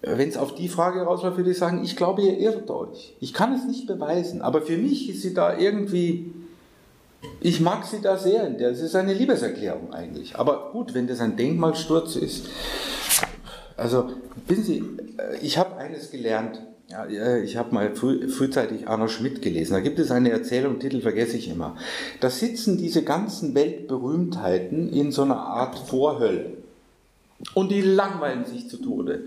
wenn es auf die Frage rausläuft, würde ich sagen, ich glaube, ihr irrt euch. Ich kann es nicht beweisen, aber für mich ist sie da irgendwie, ich mag sie da sehr. Es ist eine Liebeserklärung eigentlich. Aber gut, wenn das ein Denkmalsturz ist. Also, wissen Sie, ich habe eines gelernt. Ja, ich habe mal früh, frühzeitig Arno Schmidt gelesen. Da gibt es eine Erzählung, Titel vergesse ich immer. Da sitzen diese ganzen Weltberühmtheiten in so einer Art Vorhölle. Und die langweilen sich zu Tode.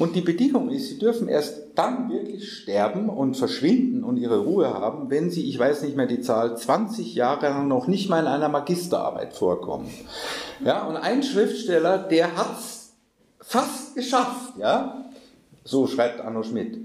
Und die Bedingung ist, sie dürfen erst dann wirklich sterben und verschwinden und ihre Ruhe haben, wenn sie, ich weiß nicht mehr die Zahl, 20 Jahre lang noch nicht mal in einer Magisterarbeit vorkommen. Ja, und ein Schriftsteller, der hat's fast geschafft, ja. So schreibt Arno Schmidt.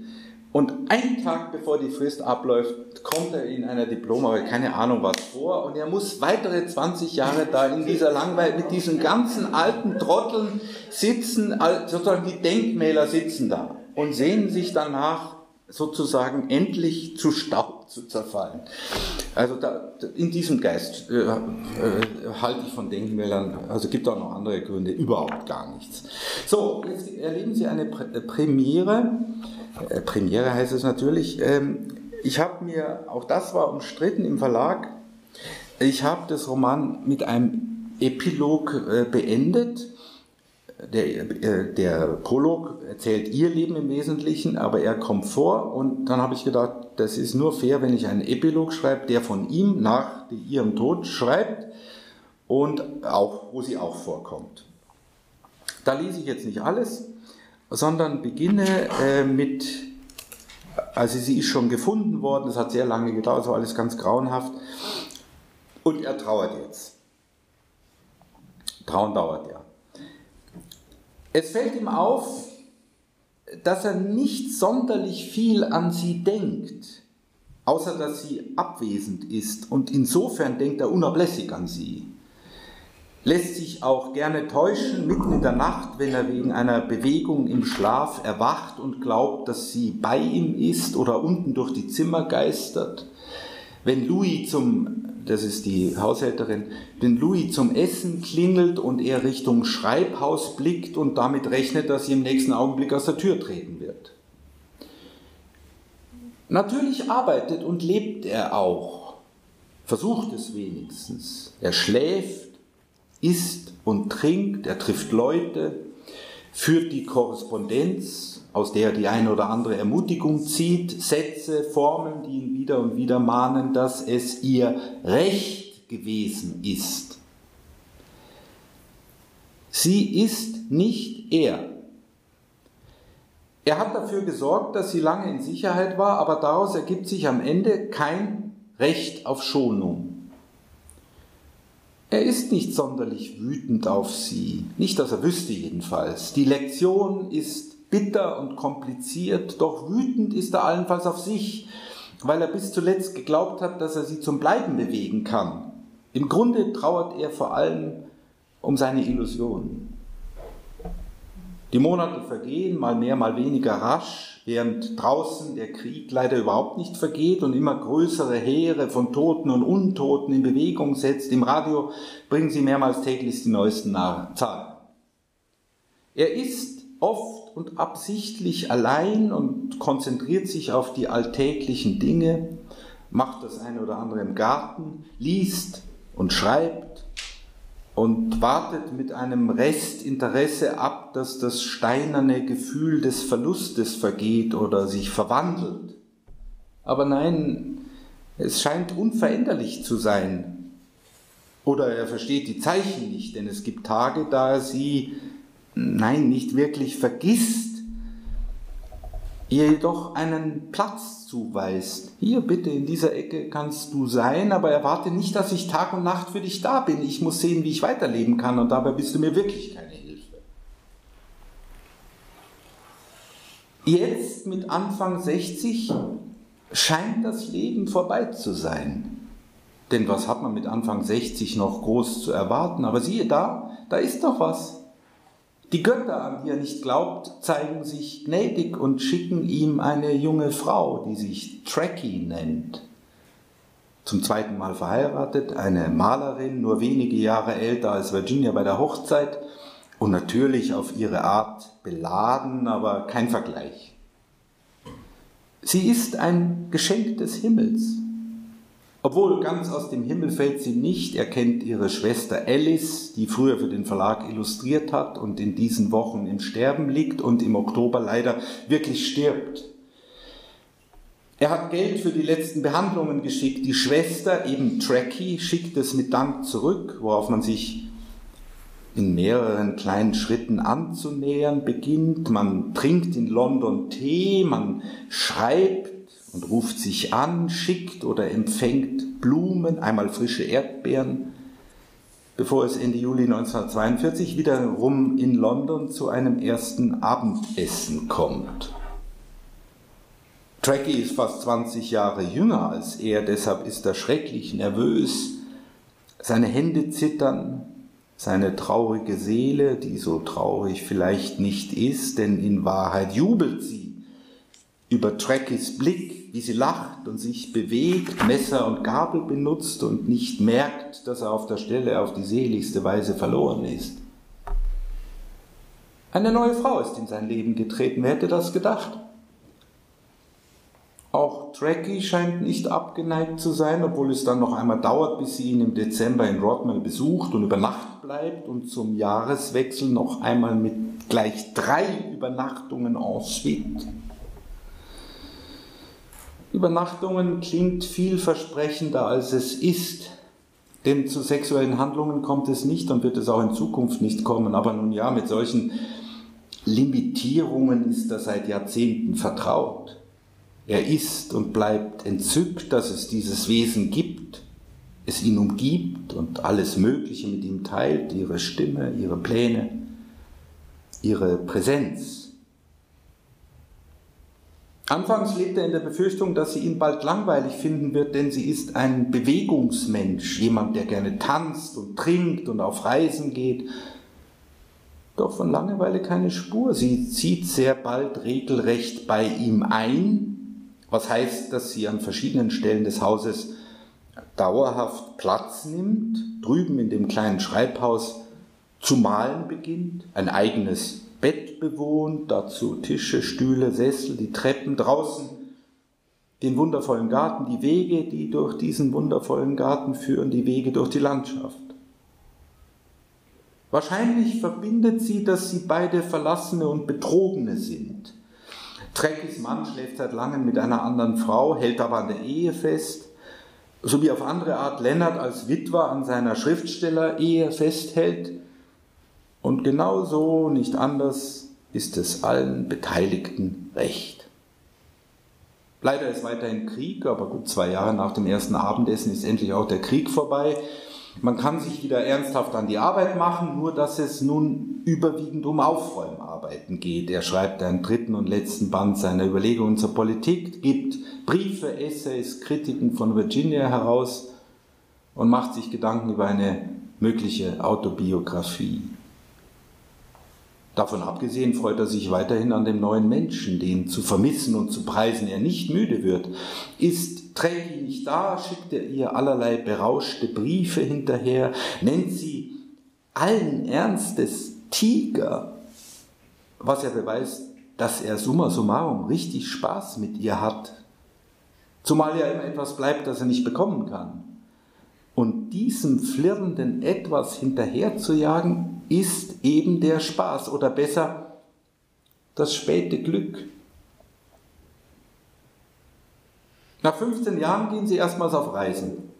Und einen Tag bevor die Frist abläuft, kommt er in einer Diplomarbeit, keine Ahnung was vor, und er muss weitere 20 Jahre da in dieser Langweil mit diesen ganzen alten Trotteln sitzen, sozusagen die Denkmäler sitzen da und sehnen sich danach sozusagen endlich zu Staub zu zerfallen. Also da, in diesem Geist äh, äh, halte ich von Denkmälern, also gibt auch noch andere Gründe, überhaupt gar nichts. So, jetzt erleben Sie eine Premiere äh, Premiere heißt es natürlich. Ähm, ich habe mir, auch das war umstritten im Verlag, ich habe das Roman mit einem Epilog äh, beendet. Der, äh, der Prolog erzählt ihr Leben im Wesentlichen, aber er kommt vor und dann habe ich gedacht, das ist nur fair, wenn ich einen Epilog schreibe, der von ihm nach ihrem Tod schreibt und auch, wo sie auch vorkommt. Da lese ich jetzt nicht alles, sondern beginne äh, mit, also sie ist schon gefunden worden, das hat sehr lange gedauert, so alles ganz grauenhaft, und er trauert jetzt. Trauen dauert ja. Es fällt ihm auf, dass er nicht sonderlich viel an sie denkt, außer dass sie abwesend ist und insofern denkt er unablässig an sie lässt sich auch gerne täuschen mitten in der Nacht, wenn er wegen einer Bewegung im Schlaf erwacht und glaubt, dass sie bei ihm ist oder unten durch die Zimmer geistert. Wenn Louis zum, das ist die Haushälterin, wenn Louis zum Essen klingelt und er Richtung Schreibhaus blickt und damit rechnet, dass sie im nächsten Augenblick aus der Tür treten wird. Natürlich arbeitet und lebt er auch, versucht es wenigstens. Er schläft, isst und trinkt, er trifft Leute, führt die Korrespondenz, aus der er die eine oder andere Ermutigung zieht, Sätze, Formen, die ihn wieder und wieder mahnen, dass es ihr Recht gewesen ist. Sie ist nicht er. Er hat dafür gesorgt, dass sie lange in Sicherheit war, aber daraus ergibt sich am Ende kein Recht auf Schonung. Er ist nicht sonderlich wütend auf sie, nicht dass er wüsste jedenfalls. Die Lektion ist bitter und kompliziert, doch wütend ist er allenfalls auf sich, weil er bis zuletzt geglaubt hat, dass er sie zum Bleiben bewegen kann. Im Grunde trauert er vor allem um seine Illusion. Die Monate vergehen, mal mehr, mal weniger rasch, während draußen der Krieg leider überhaupt nicht vergeht und immer größere Heere von Toten und Untoten in Bewegung setzt. Im Radio bringen sie mehrmals täglich die neuesten Zahlen. Er ist oft und absichtlich allein und konzentriert sich auf die alltäglichen Dinge, macht das eine oder andere im Garten, liest und schreibt und wartet mit einem Restinteresse ab, dass das steinerne Gefühl des Verlustes vergeht oder sich verwandelt. Aber nein, es scheint unveränderlich zu sein. Oder er versteht die Zeichen nicht, denn es gibt Tage, da er sie, nein, nicht wirklich vergisst, ihr jedoch einen Platz zuweist. Hier bitte in dieser Ecke kannst du sein, aber erwarte nicht, dass ich Tag und Nacht für dich da bin. Ich muss sehen, wie ich weiterleben kann und dabei bist du mir wirklich keine Hilfe. Jetzt mit Anfang 60 scheint das Leben vorbei zu sein. Denn was hat man mit Anfang 60 noch groß zu erwarten? Aber siehe da, da ist doch was. Die Götter, an die er nicht glaubt, zeigen sich gnädig und schicken ihm eine junge Frau, die sich Tracky nennt. Zum zweiten Mal verheiratet, eine Malerin, nur wenige Jahre älter als Virginia bei der Hochzeit und natürlich auf ihre Art beladen, aber kein Vergleich. Sie ist ein Geschenk des Himmels. Obwohl ganz aus dem Himmel fällt sie nicht, er kennt ihre Schwester Alice, die früher für den Verlag illustriert hat und in diesen Wochen im Sterben liegt und im Oktober leider wirklich stirbt. Er hat Geld für die letzten Behandlungen geschickt. Die Schwester, eben Tracky, schickt es mit Dank zurück, worauf man sich in mehreren kleinen Schritten anzunähern beginnt. Man trinkt in London Tee, man schreibt und ruft sich an, schickt oder empfängt Blumen, einmal frische Erdbeeren, bevor es Ende Juli 1942 wiederum in London zu einem ersten Abendessen kommt. Tracky ist fast 20 Jahre jünger als er, deshalb ist er schrecklich nervös. Seine Hände zittern, seine traurige Seele, die so traurig vielleicht nicht ist, denn in Wahrheit jubelt sie über Trackys Blick, wie sie lacht und sich bewegt, Messer und Gabel benutzt und nicht merkt, dass er auf der Stelle auf die seligste Weise verloren ist. Eine neue Frau ist in sein Leben getreten, wer hätte das gedacht? Auch Tracky scheint nicht abgeneigt zu sein, obwohl es dann noch einmal dauert, bis sie ihn im Dezember in Rodmell besucht und über Nacht bleibt und zum Jahreswechsel noch einmal mit gleich drei Übernachtungen en suite Übernachtungen klingt vielversprechender als es ist. Denn zu sexuellen Handlungen kommt es nicht und wird es auch in Zukunft nicht kommen. Aber nun ja, mit solchen Limitierungen ist er seit Jahrzehnten vertraut. Er ist und bleibt entzückt, dass es dieses Wesen gibt, es ihn umgibt und alles Mögliche mit ihm teilt, ihre Stimme, ihre Pläne, ihre Präsenz. Anfangs lebt er in der Befürchtung, dass sie ihn bald langweilig finden wird, denn sie ist ein Bewegungsmensch, jemand, der gerne tanzt und trinkt und auf Reisen geht. Doch von Langeweile keine Spur. Sie zieht sehr bald regelrecht bei ihm ein, was heißt, dass sie an verschiedenen Stellen des Hauses dauerhaft Platz nimmt, drüben in dem kleinen Schreibhaus zu malen beginnt, ein eigenes bewohnt, dazu Tische, Stühle, Sessel, die Treppen draußen, den wundervollen Garten, die Wege, die durch diesen wundervollen Garten führen, die Wege durch die Landschaft. Wahrscheinlich verbindet sie, dass sie beide Verlassene und Betrogene sind. Treckis Mann schläft seit langem mit einer anderen Frau, hält aber an der Ehe fest, so wie auf andere Art Lennart als Witwer an seiner Schriftsteller-Ehe festhält, und genau so, nicht anders, ist es allen Beteiligten recht. Leider ist weiterhin Krieg, aber gut zwei Jahre nach dem ersten Abendessen ist endlich auch der Krieg vorbei. Man kann sich wieder ernsthaft an die Arbeit machen, nur dass es nun überwiegend um Aufräumarbeiten geht. Er schreibt einen dritten und letzten Band seiner Überlegungen zur Politik, gibt Briefe, Essays, Kritiken von Virginia heraus und macht sich Gedanken über eine mögliche Autobiografie. Davon abgesehen freut er sich weiterhin an dem neuen Menschen, den zu vermissen und zu preisen er nicht müde wird. Ist Trägi nicht da, schickt er ihr allerlei berauschte Briefe hinterher, nennt sie allen Ernstes Tiger, was er beweist, dass er summa summarum richtig Spaß mit ihr hat. Zumal ja immer etwas bleibt, das er nicht bekommen kann. Und diesem flirrenden Etwas hinterherzujagen, ist eben der Spaß oder besser das späte Glück. Nach 15 Jahren gehen sie erstmals auf Reisen.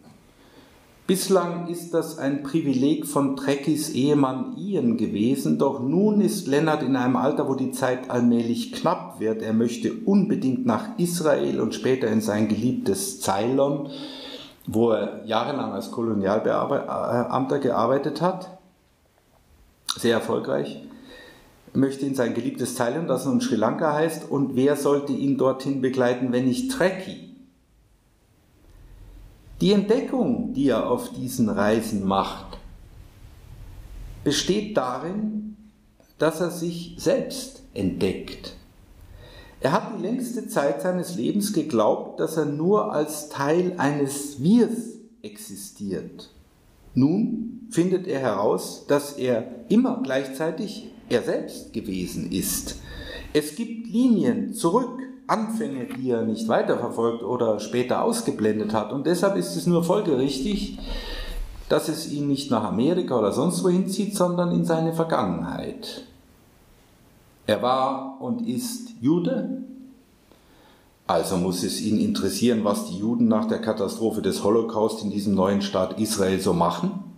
Bislang ist das ein Privileg von Treckis Ehemann Ian gewesen, doch nun ist Lennart in einem Alter, wo die Zeit allmählich knapp wird. Er möchte unbedingt nach Israel und später in sein geliebtes Ceylon, wo er jahrelang als Kolonialbeamter gearbeitet hat, sehr erfolgreich. Er möchte in sein geliebtes Ceylon, das nun Sri Lanka heißt, und wer sollte ihn dorthin begleiten, wenn nicht Trekkie? Die Entdeckung, die er auf diesen Reisen macht, besteht darin, dass er sich selbst entdeckt. Er hat die längste Zeit seines Lebens geglaubt, dass er nur als Teil eines Wirs existiert. Nun findet er heraus, dass er immer gleichzeitig er selbst gewesen ist. Es gibt Linien zurück Anfänge, die er nicht weiterverfolgt oder später ausgeblendet hat. Und deshalb ist es nur folgerichtig, dass es ihn nicht nach Amerika oder sonst wohin zieht, sondern in seine Vergangenheit. Er war und ist Jude, also muss es ihn interessieren, was die Juden nach der Katastrophe des Holocaust in diesem neuen Staat Israel so machen.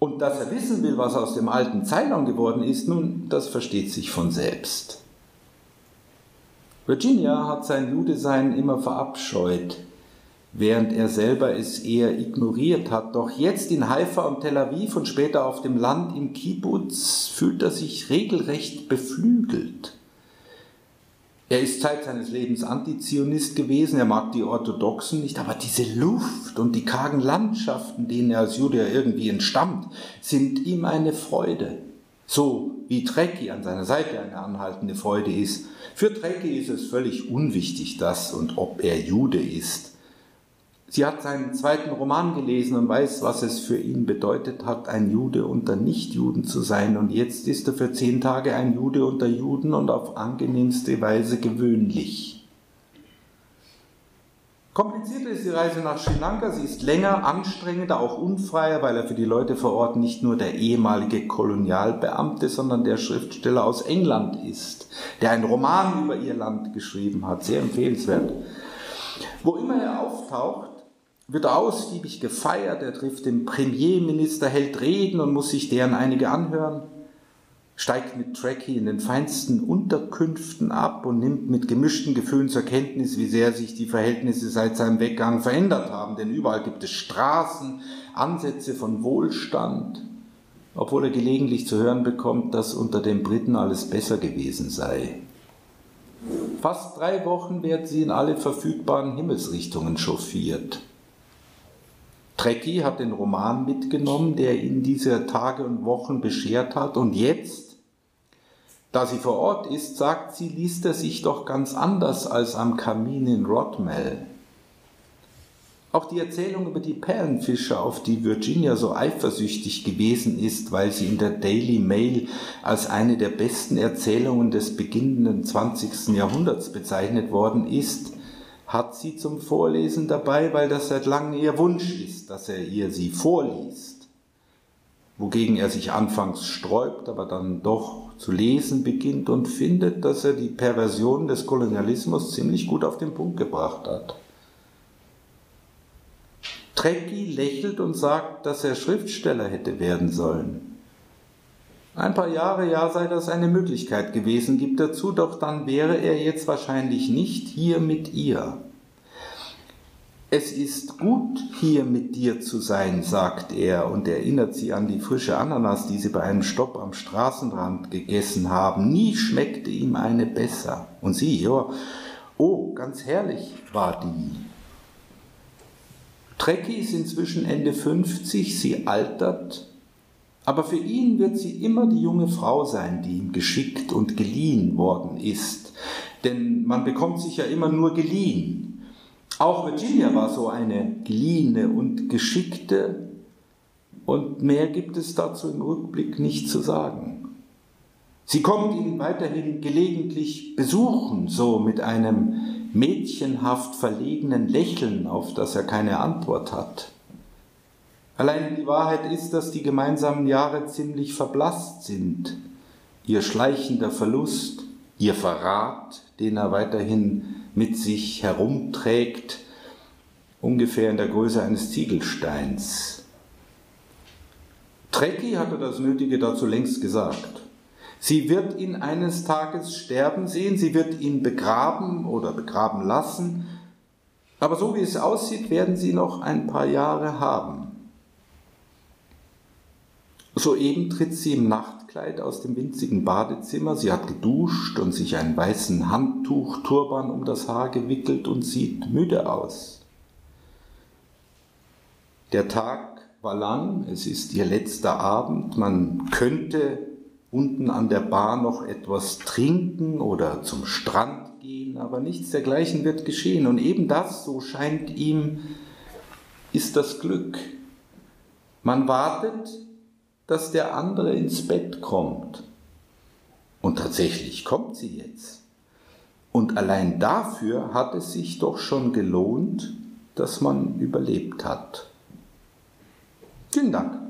Und dass er wissen will, was aus dem alten Ceylon geworden ist, nun, das versteht sich von selbst. Virginia hat sein Judesein immer verabscheut, während er selber es eher ignoriert hat. Doch jetzt in Haifa und Tel Aviv und später auf dem Land im Kibbutz fühlt er sich regelrecht beflügelt. Er ist Zeit seines Lebens Antizionist gewesen, er mag die Orthodoxen nicht, aber diese Luft und die kargen Landschaften, denen er als Jude irgendwie entstammt, sind ihm eine Freude. So wie Trecki an seiner Seite eine anhaltende Freude ist. Für Trecki ist es völlig unwichtig, dass und ob er Jude ist. Sie hat seinen zweiten Roman gelesen und weiß, was es für ihn bedeutet hat, ein Jude unter Nichtjuden zu sein. Und jetzt ist er für zehn Tage ein Jude unter Juden und auf angenehmste Weise gewöhnlich. Komplizierter ist die Reise nach Sri Lanka. Sie ist länger, anstrengender, auch unfreier, weil er für die Leute vor Ort nicht nur der ehemalige Kolonialbeamte, sondern der Schriftsteller aus England ist, der einen Roman über ihr Land geschrieben hat. Sehr empfehlenswert. Wo immer er auftaucht, wird er ausgiebig gefeiert. Er trifft den Premierminister, hält Reden und muss sich deren einige anhören steigt mit Tracky in den feinsten Unterkünften ab und nimmt mit gemischten Gefühlen zur Kenntnis, wie sehr sich die Verhältnisse seit seinem Weggang verändert haben. Denn überall gibt es Straßen, Ansätze von Wohlstand, obwohl er gelegentlich zu hören bekommt, dass unter den Briten alles besser gewesen sei. Fast drei Wochen wird sie in alle verfügbaren Himmelsrichtungen chauffiert. Trecki hat den Roman mitgenommen, der ihn diese Tage und Wochen beschert hat, und jetzt da sie vor Ort ist, sagt sie, liest er sich doch ganz anders als am Kamin in Rodmell. Auch die Erzählung über die Perlenfischer, auf die Virginia so eifersüchtig gewesen ist, weil sie in der Daily Mail als eine der besten Erzählungen des beginnenden 20. Jahrhunderts bezeichnet worden ist, hat sie zum Vorlesen dabei, weil das seit langem ihr Wunsch ist, dass er ihr sie vorliest. Wogegen er sich anfangs sträubt, aber dann doch zu lesen beginnt und findet, dass er die Perversion des Kolonialismus ziemlich gut auf den Punkt gebracht hat. Trecki lächelt und sagt, dass er Schriftsteller hätte werden sollen. Ein paar Jahre ja sei das eine Möglichkeit gewesen, gibt er zu, doch dann wäre er jetzt wahrscheinlich nicht hier mit ihr. Es ist gut, hier mit dir zu sein, sagt er und erinnert sie an die frische Ananas, die sie bei einem Stopp am Straßenrand gegessen haben. Nie schmeckte ihm eine besser. Und sie, ja, oh, ganz herrlich war die. Trecki ist inzwischen Ende 50, sie altert, aber für ihn wird sie immer die junge Frau sein, die ihm geschickt und geliehen worden ist. Denn man bekommt sich ja immer nur geliehen. Auch Virginia war so eine geliehene und geschickte und mehr gibt es dazu im Rückblick nicht zu sagen. Sie kommt ihn weiterhin gelegentlich besuchen, so mit einem mädchenhaft verlegenen Lächeln, auf das er keine Antwort hat. Allein die Wahrheit ist, dass die gemeinsamen Jahre ziemlich verblasst sind. Ihr schleichender Verlust, ihr Verrat, den er weiterhin mit sich herumträgt, ungefähr in der Größe eines Ziegelsteins. Trecki hatte das Nötige dazu längst gesagt. Sie wird ihn eines Tages sterben sehen, sie wird ihn begraben oder begraben lassen, aber so wie es aussieht, werden sie noch ein paar Jahre haben. Soeben tritt sie im Nachtkleid aus dem winzigen Badezimmer. Sie hat geduscht und sich einen weißen Handtuch-Turban um das Haar gewickelt und sieht müde aus. Der Tag war lang, es ist ihr letzter Abend. Man könnte unten an der Bar noch etwas trinken oder zum Strand gehen, aber nichts dergleichen wird geschehen. Und eben das, so scheint ihm, ist das Glück. Man wartet dass der andere ins Bett kommt. Und tatsächlich kommt sie jetzt. Und allein dafür hat es sich doch schon gelohnt, dass man überlebt hat. Vielen Dank.